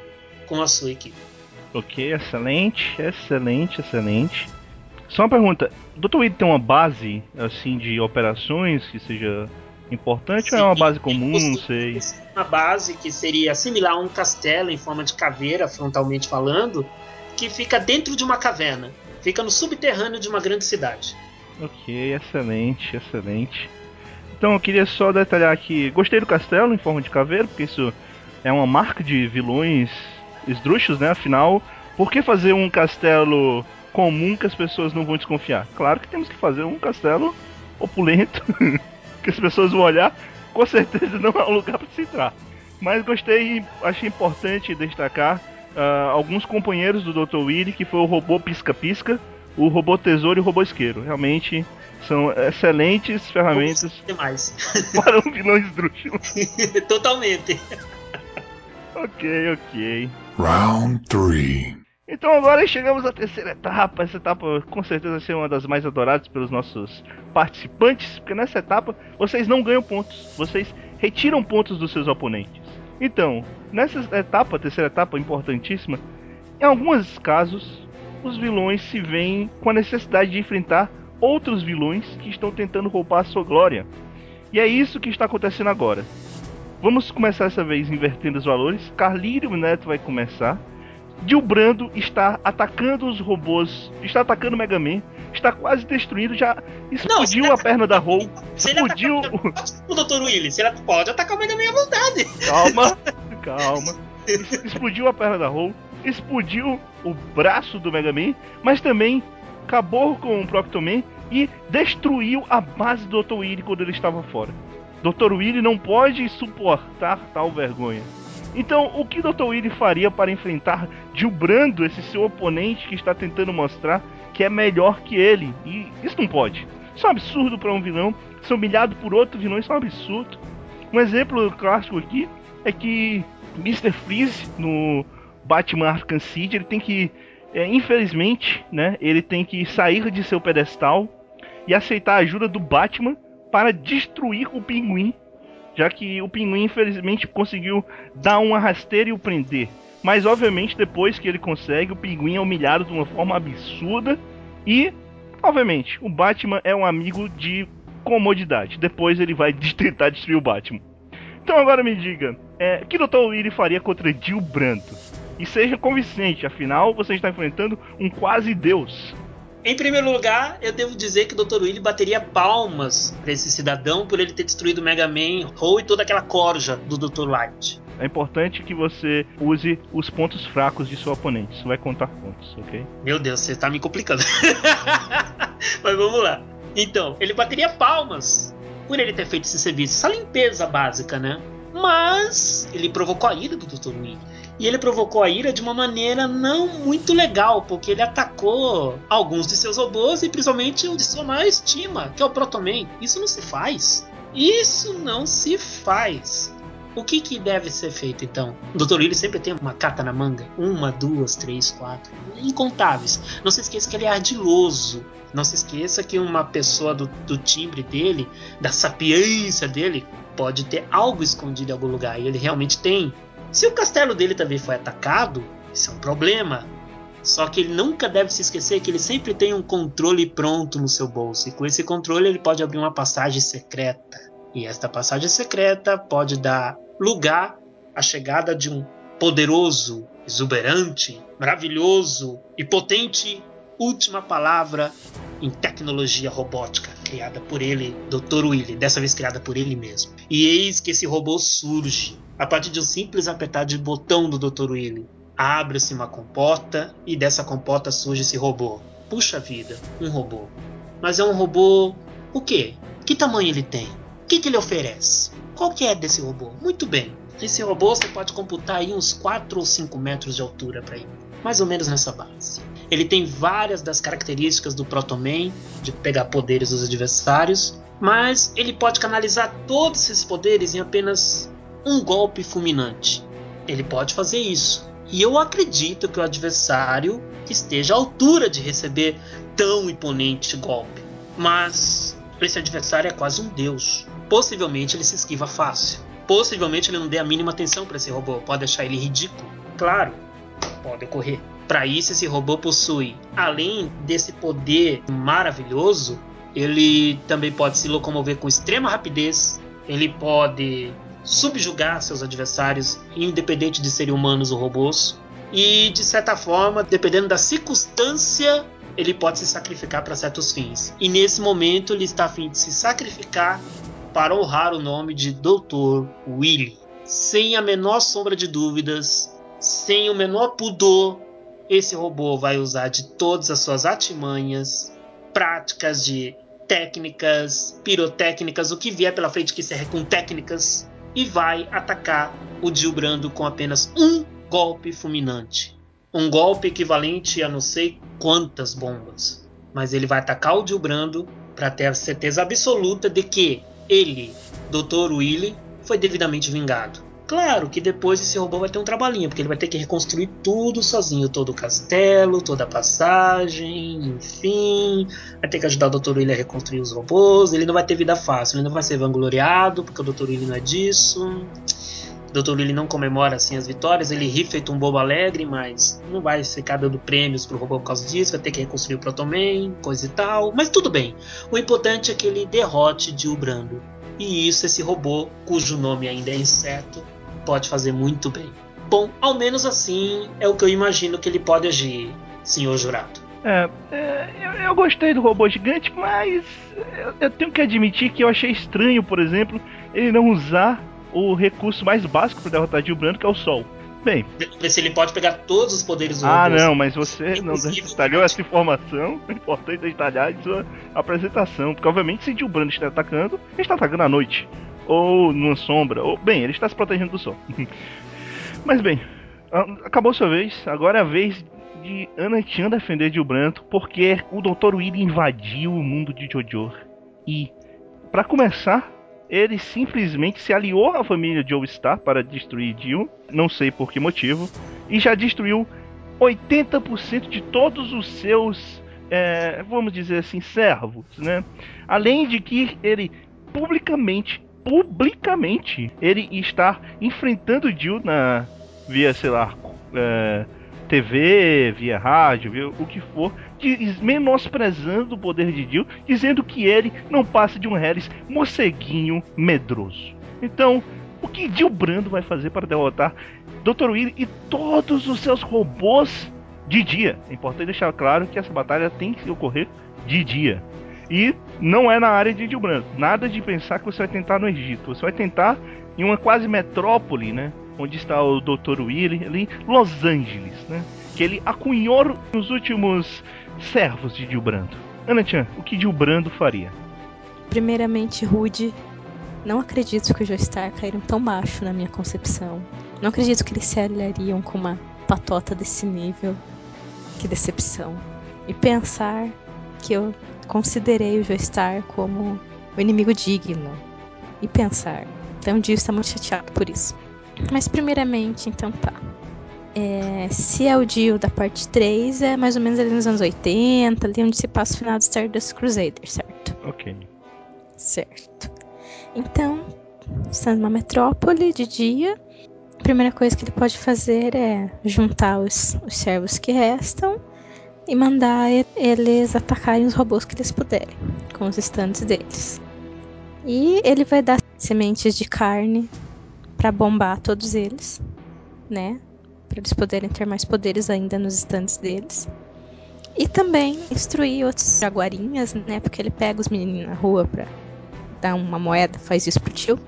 com a sua equipe. Ok, excelente, excelente, excelente. Só uma pergunta: o Dr. Weed tem uma base assim de operações que seja importante Sim, ou é uma base comum? Não sei. Uma base que seria similar a um castelo em forma de caveira, frontalmente falando, que fica dentro de uma caverna, fica no subterrâneo de uma grande cidade. Ok, excelente, excelente. Então eu queria só detalhar aqui, gostei do castelo em forma de caveira, porque isso é uma marca de vilões esdrúxulos, né? Afinal, por que fazer um castelo comum que as pessoas não vão desconfiar? Claro que temos que fazer um castelo opulento, que as pessoas vão olhar, com certeza não é um lugar para se entrar. Mas gostei e achei importante destacar uh, alguns companheiros do Dr. Willy, que foi o robô Pisca-Pisca, o robô Tesouro e o robô Isqueiro. Realmente são excelentes ferramentas demais. para um vilão esdrúxulo. Totalmente. ok, ok. Round 3. Então agora chegamos à terceira etapa. Essa etapa com certeza vai ser uma das mais adoradas pelos nossos participantes, porque nessa etapa vocês não ganham pontos, vocês retiram pontos dos seus oponentes. Então, nessa etapa, terceira etapa importantíssima, em alguns casos os vilões se veem com a necessidade de enfrentar outros vilões que estão tentando roubar a sua glória. E é isso que está acontecendo agora. Vamos começar essa vez invertendo os valores. Carlírio Neto vai começar. Dilbrando está atacando os robôs, está atacando o Mega Man, está quase destruindo, já explodiu Não, a perna da Roll, explodiu o Dr. Willis, ele pode atacar o Mega Man à vontade. Calma, calma. explodiu a perna da Roll, explodiu o braço do Mega Man, mas também acabou com o Proctoman e destruiu a base do Dr. Willy quando ele estava fora. Dr. Willy não pode suportar tal vergonha. Então, o que Dr. Willy faria para enfrentar Gilbrando, esse seu oponente que está tentando mostrar que é melhor que ele? E isso não pode. Isso é um absurdo para um vilão. Ser humilhado por outro vilão, isso é um absurdo. Um exemplo clássico aqui é que Mr. Freeze no Batman Arkham City, ele tem que, é, infelizmente, né, ele tem que sair de seu pedestal e aceitar a ajuda do Batman para destruir o Pinguim, já que o Pinguim infelizmente conseguiu dar uma rasteira e o prender. Mas obviamente depois que ele consegue, o Pinguim é humilhado de uma forma absurda e, obviamente, o Batman é um amigo de comodidade. Depois ele vai tentar destruir o Batman. Então agora me diga, é, que Dr. Willy faria contra Jill Branto? E seja convincente, afinal você está enfrentando um quase deus. Em primeiro lugar, eu devo dizer que o Dr. Willy bateria palmas para esse cidadão por ele ter destruído o Mega Man, Hole e toda aquela corja do Dr. Light. É importante que você use os pontos fracos de seu oponente. Isso vai contar pontos, ok? Meu Deus, você está me complicando. Mas vamos lá. Então, ele bateria palmas por ele ter feito esse serviço, essa limpeza básica, né? Mas ele provocou a ira do Dr. Willy. E ele provocou a ira de uma maneira não muito legal, porque ele atacou alguns de seus robôs e principalmente o de sua maior estima, que é o Protoman. Isso não se faz. Isso não se faz. O que, que deve ser feito então? O Dr. Willy sempre tem uma carta na manga. Uma, duas, três, quatro. Incontáveis. Não se esqueça que ele é ardiloso. Não se esqueça que uma pessoa do, do timbre dele, da sapiência dele, pode ter algo escondido em algum lugar. E ele realmente tem. Se o castelo dele também foi atacado, isso é um problema. Só que ele nunca deve se esquecer que ele sempre tem um controle pronto no seu bolso. E com esse controle ele pode abrir uma passagem secreta. E esta passagem secreta pode dar lugar à chegada de um poderoso, exuberante, maravilhoso e potente última palavra em tecnologia robótica, criada por ele, Dr. Willy, dessa vez criada por ele mesmo. E eis que esse robô surge a partir de um simples apertar de botão do Dr. Willy. Abre-se uma comporta e dessa comporta surge esse robô. Puxa vida, um robô. Mas é um robô. O quê? Que tamanho ele tem? O que, que ele oferece? Qual que é desse robô? Muito bem. Esse robô você pode computar aí uns 4 ou 5 metros de altura para ele. Mais ou menos nessa base. Ele tem várias das características do Proto Man, de pegar poderes dos adversários, mas ele pode canalizar todos esses poderes em apenas um golpe fulminante. Ele pode fazer isso. E eu acredito que o adversário esteja à altura de receber tão imponente golpe. Mas esse adversário é quase um deus. Possivelmente ele se esquiva fácil. Possivelmente ele não dê a mínima atenção para esse robô. Pode deixar ele ridículo. Claro, pode ocorrer. Para isso, esse robô possui, além desse poder maravilhoso, ele também pode se locomover com extrema rapidez. Ele pode subjugar seus adversários, independente de serem humanos ou robôs. E de certa forma, dependendo da circunstância, ele pode se sacrificar para certos fins. E nesse momento, ele está a fim de se sacrificar para honrar o nome de Dr. Willy. Sem a menor sombra de dúvidas, sem o menor pudor, esse robô vai usar de todas as suas artimanhas, práticas de técnicas, pirotécnicas, o que vier pela frente que serve com técnicas, e vai atacar o Dilbrando com apenas um golpe fulminante. Um golpe equivalente a não sei quantas bombas. Mas ele vai atacar o Dilbrando para ter a certeza absoluta de que ele, Dr. Willy, foi devidamente vingado. Claro que depois esse robô vai ter um trabalhinho, porque ele vai ter que reconstruir tudo sozinho, todo o castelo, toda a passagem, enfim. Vai ter que ajudar o Dr. Willy a reconstruir os robôs. Ele não vai ter vida fácil, ele não vai ser vangloriado, porque o Dr. Willy não é disso. O Dr. Willy não comemora assim as vitórias, ele ri feito um bobo alegre, mas não vai ficar dando prêmios pro robô por causa disso, vai ter que reconstruir o Protoman, coisa e tal. Mas tudo bem. O importante é que ele derrote Jill Brando. E isso, esse robô, cujo nome ainda é incerto, pode fazer muito bem. Bom, ao menos assim é o que eu imagino que ele pode agir, senhor jurado. É, é eu, eu, gostei do robô gigante, mas eu, eu, tenho que admitir que eu achei estranho, por exemplo, ele não usar o recurso mais básico para derrotar Gil Brando, que é o Sol. Bem. Se ele pode pegar todos os poderes do Ah, robô, não, mas você não detalhou essa informação. É importante detalhar em sua apresentação. Porque, obviamente, se Gil Brando está atacando, ele está atacando à noite ou numa sombra, ou bem, ele está se protegendo do sol. Mas bem, acabou sua vez, agora é a vez de Ana Chan defender Gil Branto, porque o Dr. Willy invadiu o mundo de Jojo. E, para começar, ele simplesmente se aliou à família Joestar para destruir Jill, não sei por que motivo, e já destruiu 80% de todos os seus, é, vamos dizer assim, servos, né? Além de que ele publicamente, publicamente, ele está enfrentando Jill na via, sei lá, é, TV, via rádio, via o que for, menosprezando o poder de Jill, dizendo que ele não passa de um Harris morceguinho medroso. Então, o que Jill Brando vai fazer para derrotar Dr. Willy e todos os seus robôs de dia? É importante deixar claro que essa batalha tem que ocorrer de dia. E não é na área de Jill Brando. Nada de pensar que você vai tentar no Egito. Você vai tentar em uma quase metrópole, né? Onde está o Dr. Willy, ali Los Angeles, né? Que ele acunhou nos últimos servos de Jill Brando. Ana Chan, o que Jill Brando faria? Primeiramente, Rude. Não acredito que o Joestar caíram tão baixo na minha concepção. Não acredito que eles se aliariam com uma patota desse nível. Que decepção. E pensar que eu considerei o Joestar como o inimigo digno. E pensar. Então o Dio está muito chateado por isso. Mas primeiramente, então tá. É, se é o Dio da parte 3, é mais ou menos ali nos anos 80, ali onde se passa o final do Stardust Crusader, certo? Ok. Certo. Então, estando numa metrópole de dia, a primeira coisa que ele pode fazer é juntar os, os servos que restam e mandar eles atacarem os robôs que eles puderem, com os stands deles. E ele vai dar sementes de carne para bombar todos eles, né? Para eles poderem ter mais poderes ainda nos stands deles. E também instruir outros jaguarinhas, né? Porque ele pega os meninos na rua pra dar uma moeda, faz isso pro tio,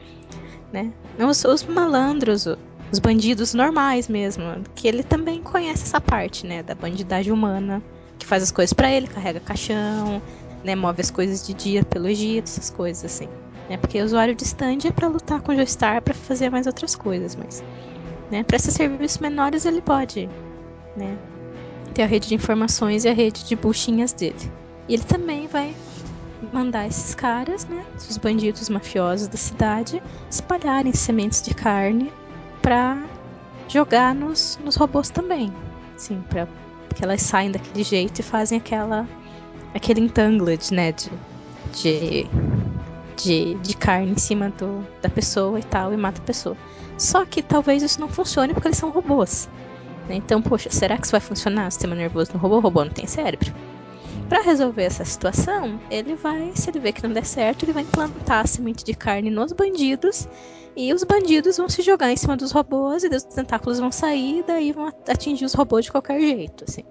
né? Os, os malandros, os bandidos normais mesmo, que ele também conhece essa parte, né? Da bandidagem humana, que faz as coisas para ele, carrega caixão, né? Move as coisas de dia pelo Egito, essas coisas assim. Né? Porque o usuário de stand é para lutar com o Joestar para fazer mais outras coisas, mas né? Para esses serviços menores ele pode, né? Ter a rede de informações e a rede de buchinhas dele. E ele também vai mandar esses caras, né, os bandidos mafiosos da cidade, espalharem sementes de carne para jogar nos, nos robôs também. Sim, para que elas saem daquele jeito e fazem aquela aquele entangled, né, de, de, de, de carne em cima do, da pessoa e tal, e mata a pessoa. Só que talvez isso não funcione porque eles são robôs. Né? Então, poxa, será que isso vai funcionar? O sistema nervoso no robô? O robô não tem cérebro. Para resolver essa situação, ele vai, se ele vê que não der certo, ele vai implantar a semente de carne nos bandidos e os bandidos vão se jogar em cima dos robôs e os tentáculos vão sair e daí vão atingir os robôs de qualquer jeito, assim.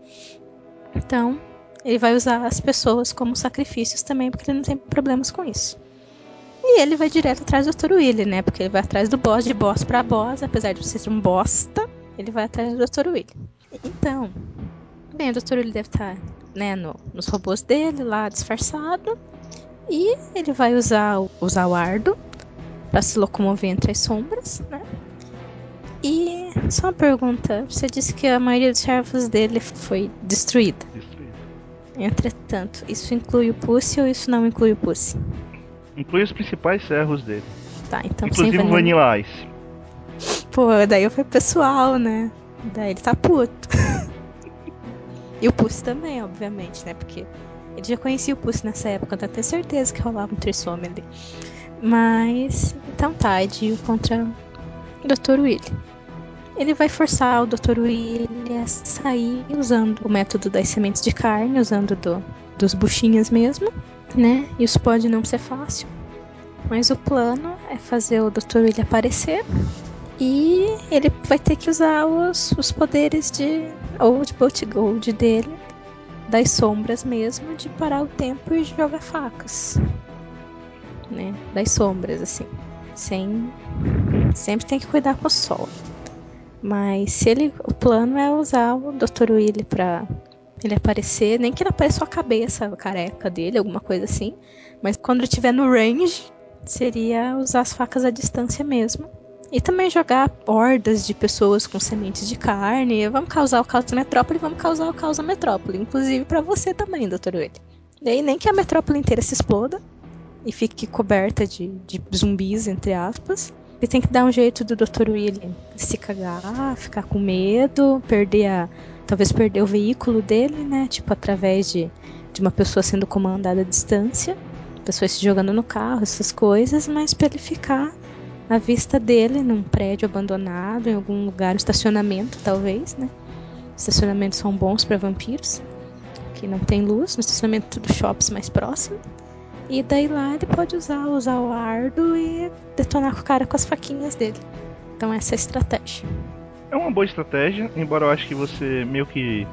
Então, ele vai usar as pessoas como sacrifícios também, porque ele não tem problemas com isso. E ele vai direto atrás do Dr. Willy, né? Porque ele vai atrás do boss de boss para boss, apesar de ser um bosta, ele vai atrás do Dr. Willy. Então, bem, o Dr. Willy deve estar né, no, nos robôs dele lá disfarçado. E ele vai usar, usar o Ardo para se locomover entre as sombras, né? E só uma pergunta, você disse que a maioria dos servos dele foi destruída. Entretanto, isso inclui o Pussy ou isso não inclui o Pussy? Inclui os principais servos dele. Tá, então Inclusive o. Vanilla Ice. Pô, daí foi pessoal, né? Daí ele tá puto. e o Pussy também, obviamente, né? Porque ele já conhecia o Pussy nessa época, então eu tenho certeza que rolava um trissome ali. Mas, então tá, é Dio contra o Dr. Willy. Ele vai forçar o Dr. Willy a sair usando o método das sementes de carne, usando do, dos buchinhas mesmo, né? Isso pode não ser fácil, mas o plano é fazer o Dr. Willy aparecer e ele vai ter que usar os, os poderes de Old Bolt Gold dele, das sombras mesmo, de parar o tempo e jogar facas. Né? Das sombras, assim. Sem. Sempre tem que cuidar com o sol. Mas se ele. O plano é usar o Dr. Willy pra ele aparecer, nem que ele apareça a cabeça a careca dele, alguma coisa assim. Mas quando ele estiver no range, seria usar as facas à distância mesmo. E também jogar hordas de pessoas com sementes de carne. Vamos causar o caos da metrópole, vamos causar o caos da metrópole. Inclusive para você também, Dr. Willy. E aí nem que a metrópole inteira se exploda, e fique coberta de, de zumbis, entre aspas. E tem que dar um jeito do Dr. William se cagar, ficar com medo, perder a. talvez perder o veículo dele, né? Tipo, através de, de uma pessoa sendo comandada à distância, pessoas se jogando no carro, essas coisas, mas para ele ficar à vista dele num prédio abandonado, em algum lugar, um estacionamento talvez, né? Estacionamentos são bons para vampiros, que não tem luz, no estacionamento do shops mais próximo. E daí lá ele pode usar, usar o ardo e detonar com o cara com as faquinhas dele. Então essa é a estratégia. É uma boa estratégia, embora eu acho que você meio que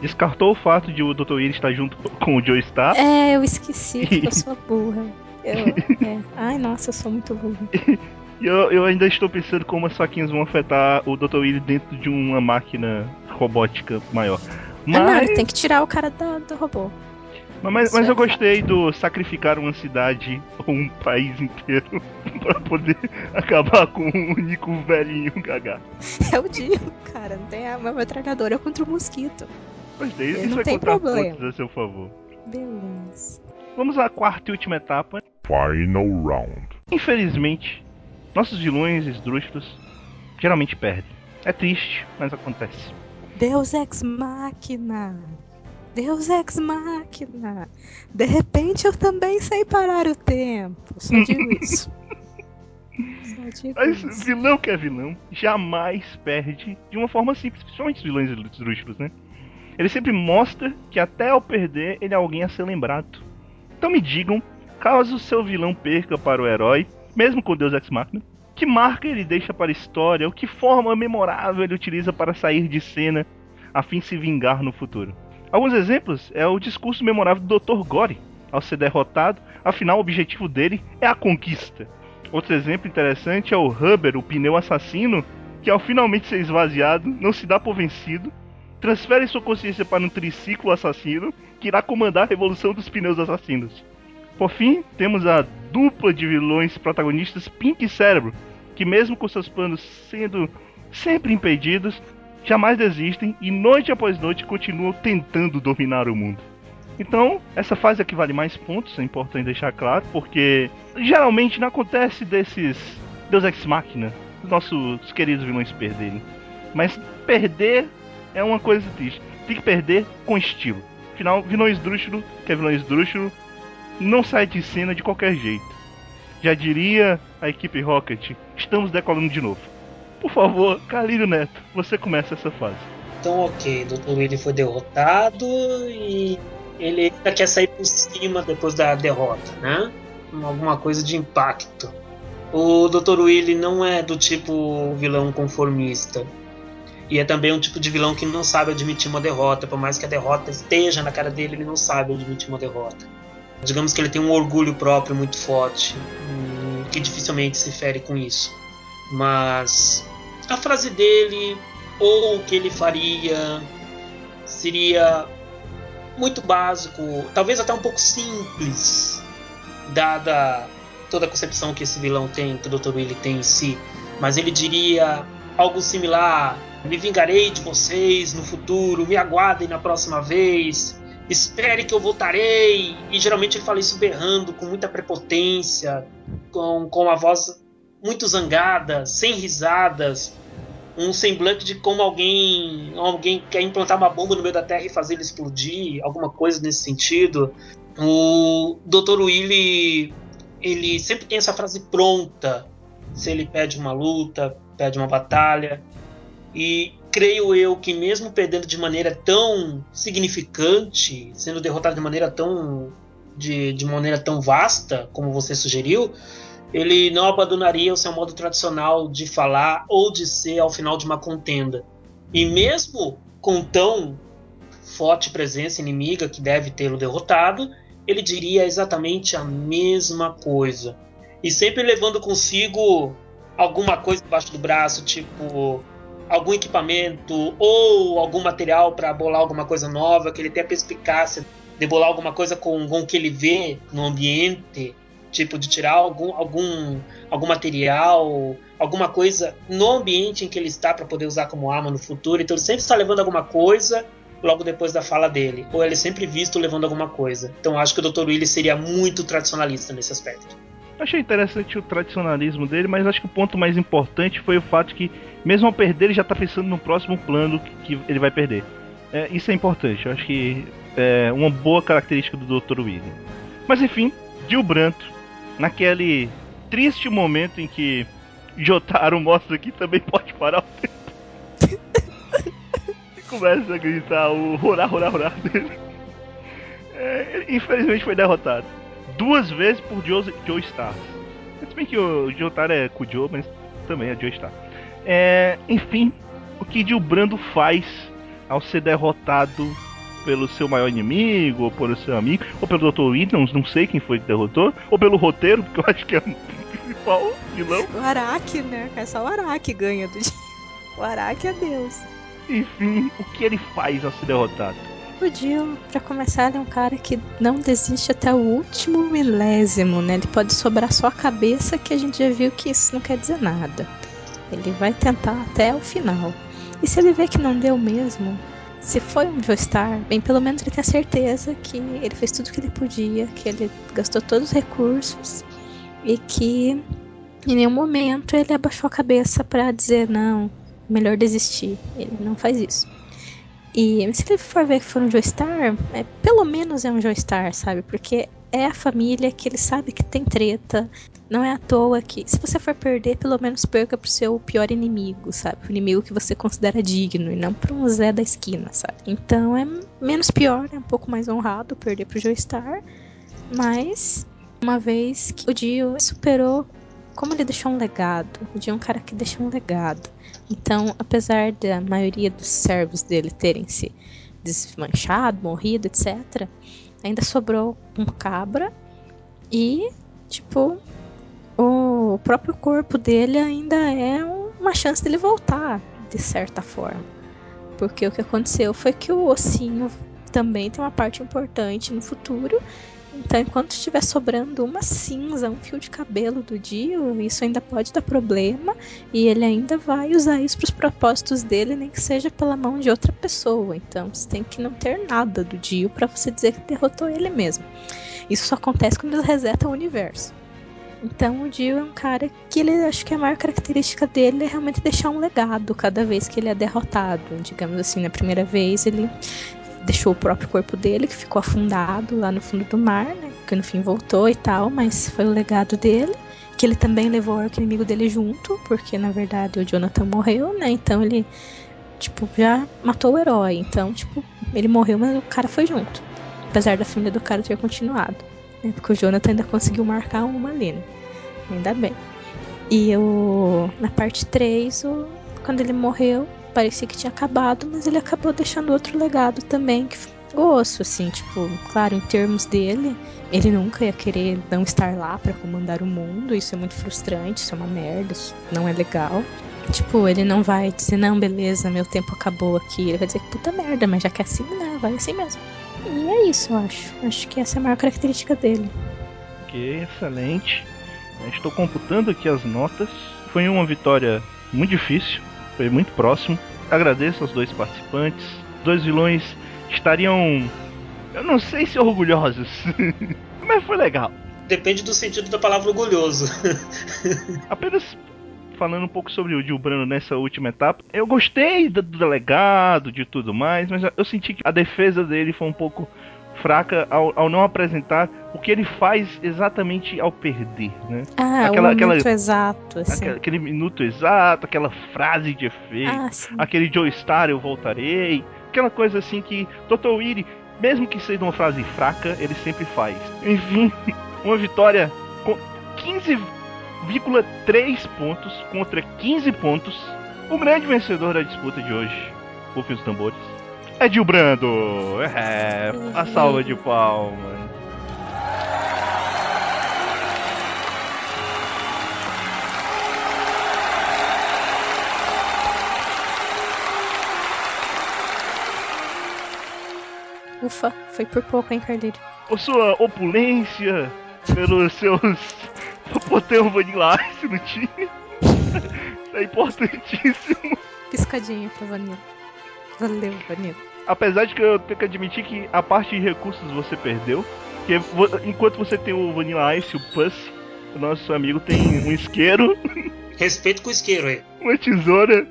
descartou o fato de o Dr. Willy estar junto com o Joe Star. É, eu esqueci que eu sou burra. Eu, é. Ai, nossa, eu sou muito burra. Eu, eu ainda estou pensando como as faquinhas vão afetar o Dr. Willy dentro de uma máquina robótica maior. Mas... Ah, não, ele tem que tirar o cara do, do robô. Mas, mas eu gostei do sacrificar uma cidade ou um país inteiro pra poder acabar com o único velhinho gaga. É o Dio, cara. Não tem a uma metralhadora contra o mosquito. Gostei, isso não vai tem contar problema. pontos a seu favor. Beleza. Vamos à quarta e última etapa. Final round. Infelizmente, nossos vilões esdrúxulos geralmente perdem. É triste, mas acontece. Deus ex machina. Deus ex machina. De repente eu também sei parar o tempo. Só digo isso. Só digo Mas isso. vilão que é vilão jamais perde de uma forma simples, principalmente os vilões esdrúxulos, né? Ele sempre mostra que até ao perder ele é alguém a ser lembrado. Então me digam, caso seu vilão perca para o herói, mesmo com Deus Ex Machina, que marca ele deixa para a história, ou que forma memorável ele utiliza para sair de cena a fim de se vingar no futuro. Alguns exemplos é o discurso memorável do Dr. Gore ao ser derrotado, afinal o objetivo dele é a conquista. Outro exemplo interessante é o Huber, o pneu assassino, que ao finalmente ser esvaziado, não se dá por vencido, transfere sua consciência para um triciclo assassino que irá comandar a revolução dos pneus assassinos. Por fim, temos a dupla de vilões protagonistas Pink e Cérebro, que mesmo com seus planos sendo sempre impedidos, jamais desistem e noite após noite continuam tentando dominar o mundo. Então, essa fase aqui vale mais pontos, é importante deixar claro, porque geralmente não acontece desses Deus Ex Machina, os nossos queridos vilões perderem. Mas perder é uma coisa triste. Tem que perder com estilo. Afinal, vilão esdrúxulo, que é vilão esdrúxulo, não sai de cena de qualquer jeito. Já diria a equipe Rocket, estamos decolando de novo. Por favor, Calírio Neto, você começa essa fase. Então, ok, Dr. Willy foi derrotado e ele ainda quer sair por cima depois da derrota, né? Alguma coisa de impacto. O Dr. Willy não é do tipo vilão conformista. E é também um tipo de vilão que não sabe admitir uma derrota. Por mais que a derrota esteja na cara dele, ele não sabe admitir uma derrota. Digamos que ele tem um orgulho próprio muito forte, hum, que dificilmente se fere com isso. Mas a frase dele, ou o que ele faria, seria muito básico, talvez até um pouco simples, dada toda a concepção que esse vilão tem, que o Dr. Willy tem em si. Mas ele diria algo similar: Me vingarei de vocês no futuro, me aguardem na próxima vez, espere que eu voltarei. E geralmente ele fala isso berrando, com muita prepotência, com, com uma voz muito zangada, sem risadas, um semblante de como alguém alguém quer implantar uma bomba no meio da Terra e fazer ele explodir, alguma coisa nesse sentido. O Dr. Willy ele sempre tem essa frase pronta se ele pede uma luta, pede uma batalha. E creio eu que mesmo perdendo de maneira tão significante, sendo derrotado de maneira tão de, de maneira tão vasta como você sugeriu, ele não abandonaria o seu modo tradicional de falar ou de ser ao final de uma contenda. E mesmo com tão forte presença inimiga que deve tê-lo derrotado, ele diria exatamente a mesma coisa. E sempre levando consigo alguma coisa embaixo do braço, tipo algum equipamento ou algum material para bolar alguma coisa nova, que ele tenha perspicácia de bolar alguma coisa com, com o que ele vê no ambiente, tipo de tirar algum, algum, algum material, alguma coisa no ambiente em que ele está para poder usar como arma no futuro. Então ele sempre está levando alguma coisa logo depois da fala dele, ou ele é sempre visto levando alguma coisa. Então acho que o Dr. Willy seria muito tradicionalista nesse aspecto. Achei interessante o tradicionalismo dele, mas acho que o ponto mais importante foi o fato que, mesmo ao perder, ele já tá pensando no próximo plano que, que ele vai perder. É, isso é importante, eu acho que é uma boa característica do Dr. William. Mas enfim, Gil Branto, naquele triste momento em que Jotaro mostra que também pode parar o tempo. e começa a gritar o horá, horá, horá dele. É, infelizmente foi derrotado. Duas vezes por Joe, Joe Stars. Se bem que o Jotaro é Kujo, mas também é Joe Star. É, enfim, o que Gil Brando faz ao ser derrotado pelo seu maior inimigo, ou pelo seu amigo, ou pelo Dr. Williams, não sei quem foi que derrotou, ou pelo roteiro, porque eu acho que é o principal vilão. O Araki, né? É só o Araki ganha do dia. O Araki é Deus. Enfim, o que ele faz ao ser derrotado? O Dio, pra começar, ele é um cara que não desiste até o último milésimo, né? Ele pode sobrar só a cabeça, que a gente já viu que isso não quer dizer nada. Ele vai tentar até o final. E se ele vê que não deu mesmo, se foi um Joestar, bem, pelo menos ele tem a certeza que ele fez tudo que ele podia, que ele gastou todos os recursos e que em nenhum momento ele abaixou a cabeça para dizer não, melhor desistir. Ele não faz isso. E se ele for ver que for um Joestar, é, pelo menos é um Joestar, sabe? Porque é a família que ele sabe que tem treta. Não é à toa que, se você for perder, pelo menos perca pro seu pior inimigo, sabe? O inimigo que você considera digno e não pra um Zé da esquina, sabe? Então é menos pior, é um pouco mais honrado perder pro Joestar. Mas, uma vez que o Dio superou como ele deixou um legado. O Dio é um cara que deixou um legado. Então, apesar da maioria dos servos dele terem se desmanchado, morrido, etc., ainda sobrou um cabra e, tipo, o próprio corpo dele ainda é uma chance dele voltar, de certa forma. Porque o que aconteceu foi que o ossinho também tem uma parte importante no futuro. Então, enquanto estiver sobrando uma cinza, um fio de cabelo do Dio, isso ainda pode dar problema. E ele ainda vai usar isso para os propósitos dele, nem que seja pela mão de outra pessoa. Então, você tem que não ter nada do Dio para você dizer que derrotou ele mesmo. Isso só acontece quando eles resetam o universo. Então o Dio é um cara que ele acho que a maior característica dele é realmente deixar um legado cada vez que ele é derrotado. Digamos assim, na primeira vez ele deixou o próprio corpo dele, que ficou afundado lá no fundo do mar, né? Que no fim voltou e tal, mas foi o legado dele. Que ele também levou o inimigo dele junto, porque na verdade o Jonathan morreu, né? Então ele, tipo, já matou o herói. Então, tipo, ele morreu, mas o cara foi junto. Apesar da família do cara ter continuado. Né? Porque o Jonathan ainda conseguiu marcar uma ali, né? Ainda bem. E o, na parte 3, o, quando ele morreu, parecia que tinha acabado, mas ele acabou deixando outro legado também, que osso, assim, tipo, claro, em termos dele, ele nunca ia querer não estar lá para comandar o mundo, isso é muito frustrante, isso é uma merda, isso não é legal. Tipo, ele não vai dizer, não, beleza, meu tempo acabou aqui. Ele vai dizer, puta merda, mas já que é assim, né? Vai assim mesmo. E é isso, eu acho. Acho que essa é a maior característica dele. Ok, excelente. Estou computando aqui as notas. Foi uma vitória muito difícil, foi muito próximo. Agradeço aos dois participantes. Os dois vilões estariam, eu não sei se orgulhosos, mas foi legal. Depende do sentido da palavra orgulhoso. Apenas falando um pouco sobre o Gilbrano nessa última etapa, eu gostei do, do delegado, de tudo mais, mas eu senti que a defesa dele foi um pouco fraca ao, ao, não apresentar o que ele faz exatamente ao perder, né? Ah, aquela, o minuto aquela, exato, assim. Aquele, aquele, minuto exato, aquela frase de efeito, ah, aquele Joe Star, eu voltarei, aquela coisa assim que. Weary, mesmo que seja uma frase fraca, ele sempre faz. Enfim, uma vitória com 15,3 pontos contra 15 pontos. O grande vencedor da disputa de hoje, Rufem os tambores. É Brando! É, a salva de palmas. Ufa, foi por pouco, hein, Carleiro? Por sua opulência, pelos seus. um Vanilla no time. é importantíssimo. Piscadinha pra Vanilla. Valeu, apesar de que eu tenho que admitir que a parte de recursos você perdeu. Porque enquanto você tem o Vanilla Ice, o Pussy, o nosso amigo tem um isqueiro, Respeito com o isqueiro aí. uma tesoura,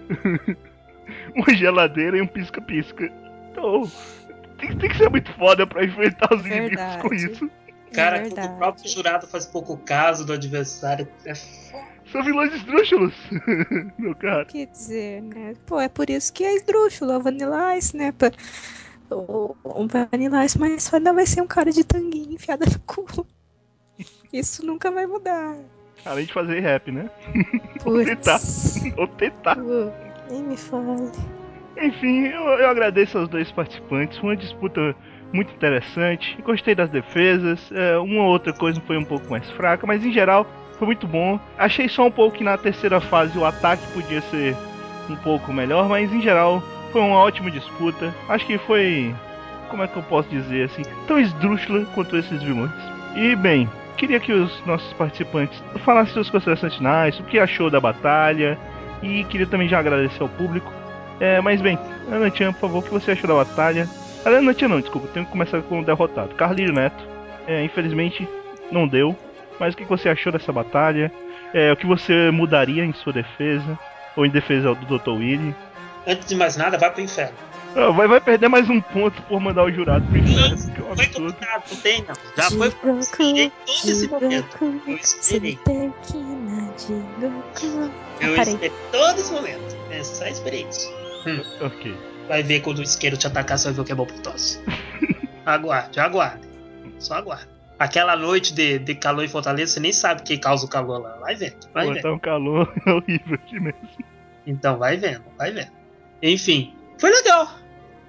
uma geladeira e um pisca-pisca. Então, tem, tem que ser muito foda pra enfrentar os inimigos com Verdade. isso. Cara, é quando verdade. o próprio jurado faz pouco caso do adversário, é São vilões esdrúxulos, meu cara. Quer dizer, né? Pô, é por isso que é esdrúxulo, é o Vanilla Ice, né? Pra- O, o Vanilla Ice mais foda vai ser um cara de tanguinha enfiada no cu. Isso nunca vai mudar. Além de fazer rap, né? tentar. Putz. Ou tentar. Nem me fale. Enfim, eu, eu agradeço aos dois participantes. Foi uma disputa muito interessante. Gostei das defesas. É, uma ou outra coisa foi um pouco mais fraca, mas em geral foi muito bom. Achei só um pouco que na terceira fase o ataque podia ser um pouco melhor, mas em geral foi uma ótima disputa. Acho que foi. Como é que eu posso dizer assim? Tão esdrúxula quanto esses vilões. E bem, queria que os nossos participantes falassem suas considerações finais, o que achou da batalha. E queria também já agradecer ao público. É, mas bem, Ana Tia, por favor, o que você achou da batalha? Ah, Ana Tia não, desculpa, tenho que começar com o derrotado. Carlinho Neto, é, infelizmente não deu. Mas o que você achou dessa batalha? É, o que você mudaria em sua defesa? Ou em defesa do Dr. Willy? Antes de mais nada, vai pro inferno. Ah, vai, vai perder mais um ponto por mandar o jurado pro inferno, que é um Foi complicado, não tem não. Já foi. Eu esperei todo esse momento. Eu esperei. Eu esperei todo esse momento. É só esperei isso. Ok. Vai ver quando o isqueiro te atacar, você vai ver o que é bom pro tosse. aguarde, aguarde. Só aguarde. Aquela noite de, de calor em Fortaleza, você nem sabe quem causa o calor lá. Vai vendo, vai Pô, vendo. tá um calor horrível aqui mesmo. Então vai vendo, vai vendo. Enfim, foi legal.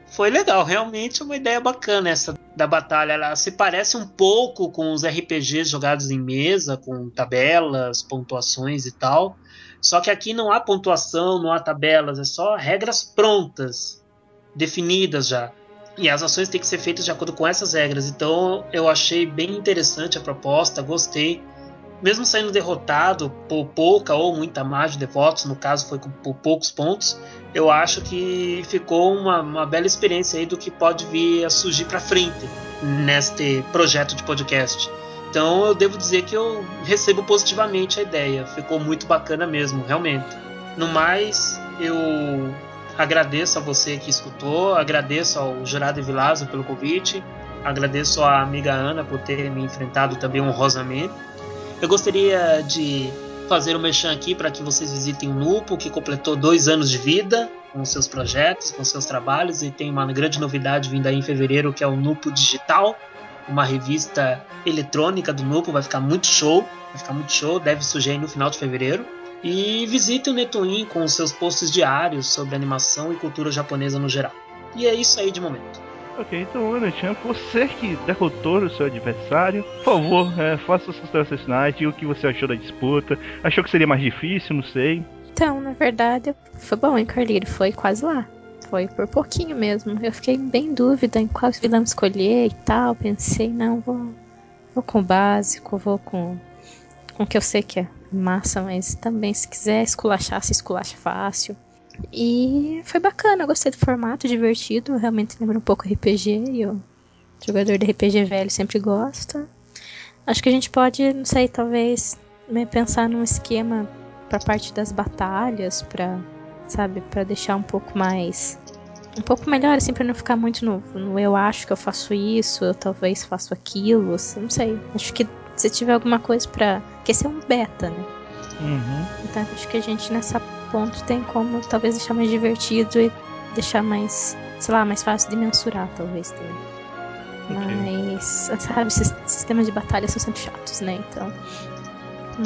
Foi legal, realmente uma ideia bacana essa da batalha. Ela se parece um pouco com os RPGs jogados em mesa, com tabelas, pontuações e tal. Só que aqui não há pontuação, não há tabelas, é só regras prontas, definidas já. E as ações têm que ser feitas de acordo com essas regras. Então eu achei bem interessante a proposta, gostei mesmo saindo derrotado por pouca ou muita margem de votos, no caso foi por poucos pontos, eu acho que ficou uma, uma bela experiência aí do que pode vir a surgir para frente neste projeto de podcast. Então eu devo dizer que eu recebo positivamente a ideia, ficou muito bacana mesmo, realmente. No mais, eu agradeço a você que escutou, agradeço ao Jurado Vilazo pelo convite, agradeço à amiga Ana por ter me enfrentado também honrosamente. Eu gostaria de fazer um merchan aqui para que vocês visitem o Nupo, que completou dois anos de vida com seus projetos, com seus trabalhos, e tem uma grande novidade vindo aí em fevereiro, que é o Nupo Digital, uma revista eletrônica do Nupo, vai ficar muito show, vai ficar muito show, deve surgir aí no final de fevereiro. E visite o Netuin com os seus posts diários sobre animação e cultura japonesa no geral. E é isso aí de momento. Ok, então, Ana Chan, você que derrotou o seu adversário, por favor, é, faça suas considerações finais, diga o que você achou da disputa. Achou que seria mais difícil, não sei. Então, na verdade, foi bom, hein, Carlinhos? Foi quase lá. Foi por pouquinho mesmo. Eu fiquei bem em dúvida em qual vilão escolher e tal. Pensei, não, vou, vou com o básico, vou com, com o que eu sei que é massa, mas também se quiser esculachar, se esculacha fácil. E foi bacana, eu gostei do formato, divertido. Realmente lembra um pouco RPG e o jogador de RPG velho sempre gosta. Acho que a gente pode, não sei, talvez né, pensar num esquema pra parte das batalhas, pra, sabe, pra deixar um pouco mais. Um pouco melhor, assim, pra não ficar muito no, no eu acho que eu faço isso, eu talvez faço aquilo, assim, não sei. Acho que se tiver alguma coisa pra. Porque esse é um beta, né? Uhum. Então acho que a gente nessa ponto tem como talvez deixar mais divertido e deixar mais, sei lá, mais fácil de mensurar, talvez também. Mas, sabe, esses sistemas de batalha são sempre chatos, né? Então.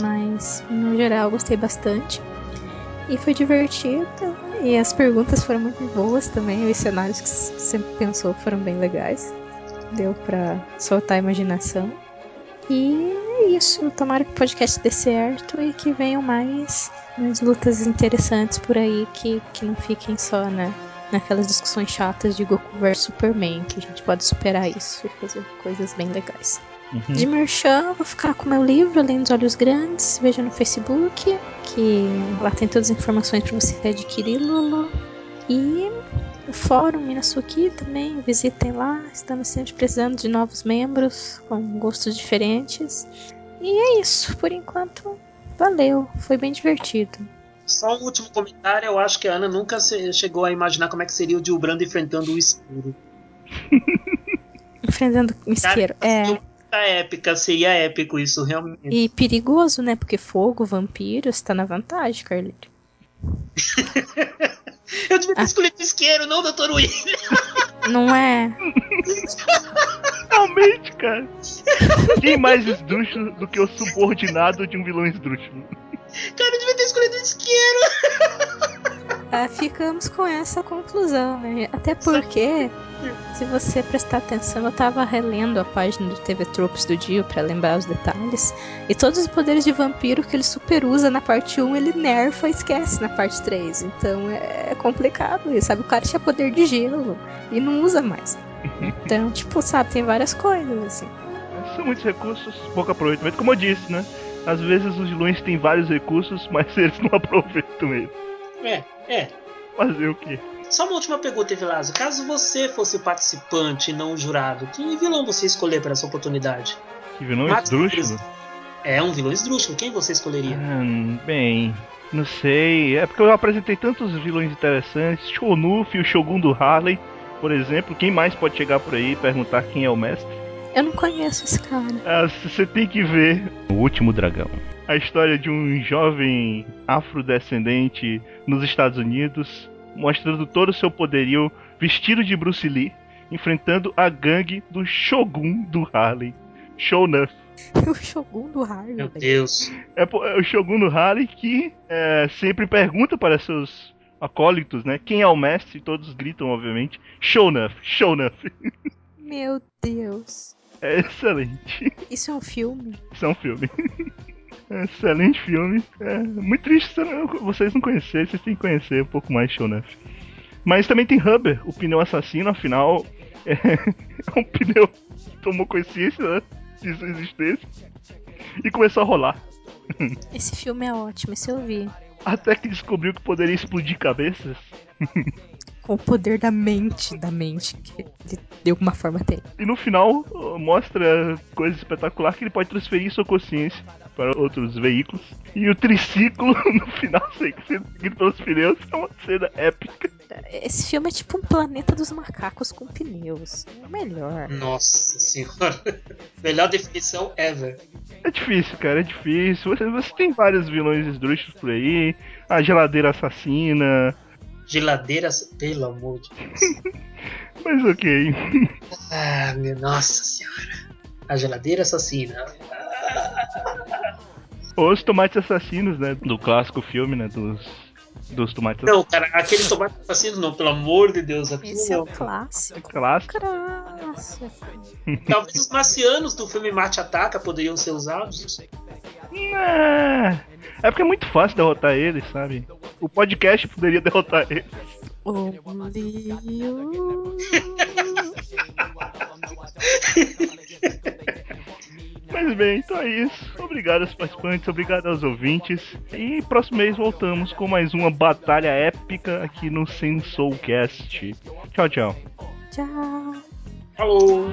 Mas, no geral, eu gostei bastante. E foi divertido. E as perguntas foram muito boas também. Os cenários que você sempre pensou foram bem legais. Deu pra soltar a imaginação. E é isso. Tomara que o podcast dê certo e que venham mais, mais lutas interessantes por aí que, que não fiquem só né, naquelas discussões chatas de Goku vs Superman, que a gente pode superar isso e fazer coisas bem legais. Uhum. De merchan, vou ficar com meu livro, Além dos Olhos Grandes. Veja no Facebook, que lá tem todas as informações para você adquiri-lo. E o fórum Minasuki também, visitem lá, estamos sempre precisando de novos membros com gostos diferentes. E é isso, por enquanto, valeu, foi bem divertido. Só um último comentário, eu acho que a Ana nunca chegou a imaginar como é que seria o Dilbrando enfrentando o escuro. enfrentando o isqueiro, é. épica, seria épico isso, realmente. E perigoso, né? Porque fogo, vampiros, tá na vantagem, Carlito. Eu devia ter ah. escolhido isqueiro, não Dr. William. Não é? Realmente, cara. Quem mais esdrúxulo do que o subordinado de um vilão esdrúxulo? Cara, eu devia ter escolhido isqueiro. É, ficamos com essa conclusão, né? Até porque, se você prestar atenção, eu tava relendo a página do TV Tropes do Dio para lembrar os detalhes. E todos os poderes de vampiro que ele super usa na parte 1, ele nerfa e esquece na parte 3. Então é complicado isso, sabe? O cara tinha poder de gelo e não usa mais. Então, tipo, sabe, tem várias coisas, assim. São muitos recursos, pouco aproveitamento, como eu disse, né? Às vezes os vilões têm vários recursos, mas eles não aproveitam eles. É, é. Fazer o quê? Só uma última pergunta, Evilásio. Caso você fosse participante e não jurado, que vilão você escolher para essa oportunidade? Que vilão esdrúxulo? É, um vilão esdrúxulo. Quem você escolheria? Hum, bem, não sei. É porque eu apresentei tantos vilões interessantes. Shonuf, o Shogun do Harley, por exemplo. Quem mais pode chegar por aí e perguntar quem é o mestre? Eu não conheço esse cara. Ah, você tem que ver O Último Dragão. A história de um jovem afrodescendente nos Estados Unidos, mostrando todo o seu poderio, vestido de Bruce Lee, enfrentando a gangue do Shogun do Harley, Shonuff. O Shogun do Harley. Meu Deus. É, é o Shogun do Harley que é, sempre pergunta para seus acólitos, né? Quem é o mestre? Todos gritam, obviamente. Shonuff, Shonuff. Meu Deus. É excelente. Isso é um filme? Isso é um filme. É excelente filme. É muito triste vocês não conhecerem, vocês têm que conhecer um pouco mais de Shonuff. Mas também tem Hubber, o pneu assassino, afinal. É, é um pneu que tomou consciência né, de sua existência e começou a rolar. Esse filme é ótimo, esse eu vi. Até que descobriu que poderia explodir cabeças. com o poder da mente, da mente, que ele de alguma forma tem. E no final mostra coisa espetacular que ele pode transferir sua consciência para outros veículos. E o triciclo no final seguido pelos pneus é uma cena épica. Esse filme é tipo um planeta dos macacos com pneus. É o melhor. Nossa senhora. Melhor definição ever. É difícil, cara, é difícil. Você, você tem vários vilões esdrúxulos por aí. A geladeira assassina, geladeiras, pelo amor de Deus. Mas ok. Ah, minha nossa senhora. A geladeira assassina. Os tomates assassinos, né? Do clássico filme, né? Dos, dos tomates Não, cara, aquele tomate assassino não, pelo amor de Deus. Esse é o clássico. É clássico. clássico. Talvez os marcianos do filme Marte Ataca poderiam ser usados. É, é porque é muito fácil derrotar eles, sabe? O podcast poderia derrotar eles. Mas bem, então é isso. Obrigado aos participantes, obrigado aos ouvintes. E próximo mês voltamos com mais uma batalha épica aqui no Sensoulcast. Tchau, tchau. Tchau. Falou.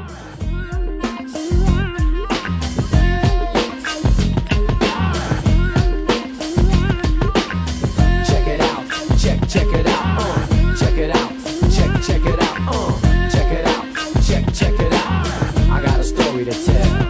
Check check it out, uh, check it out, check, check it out, uh, check it out, check, check it out. I got a story to tell.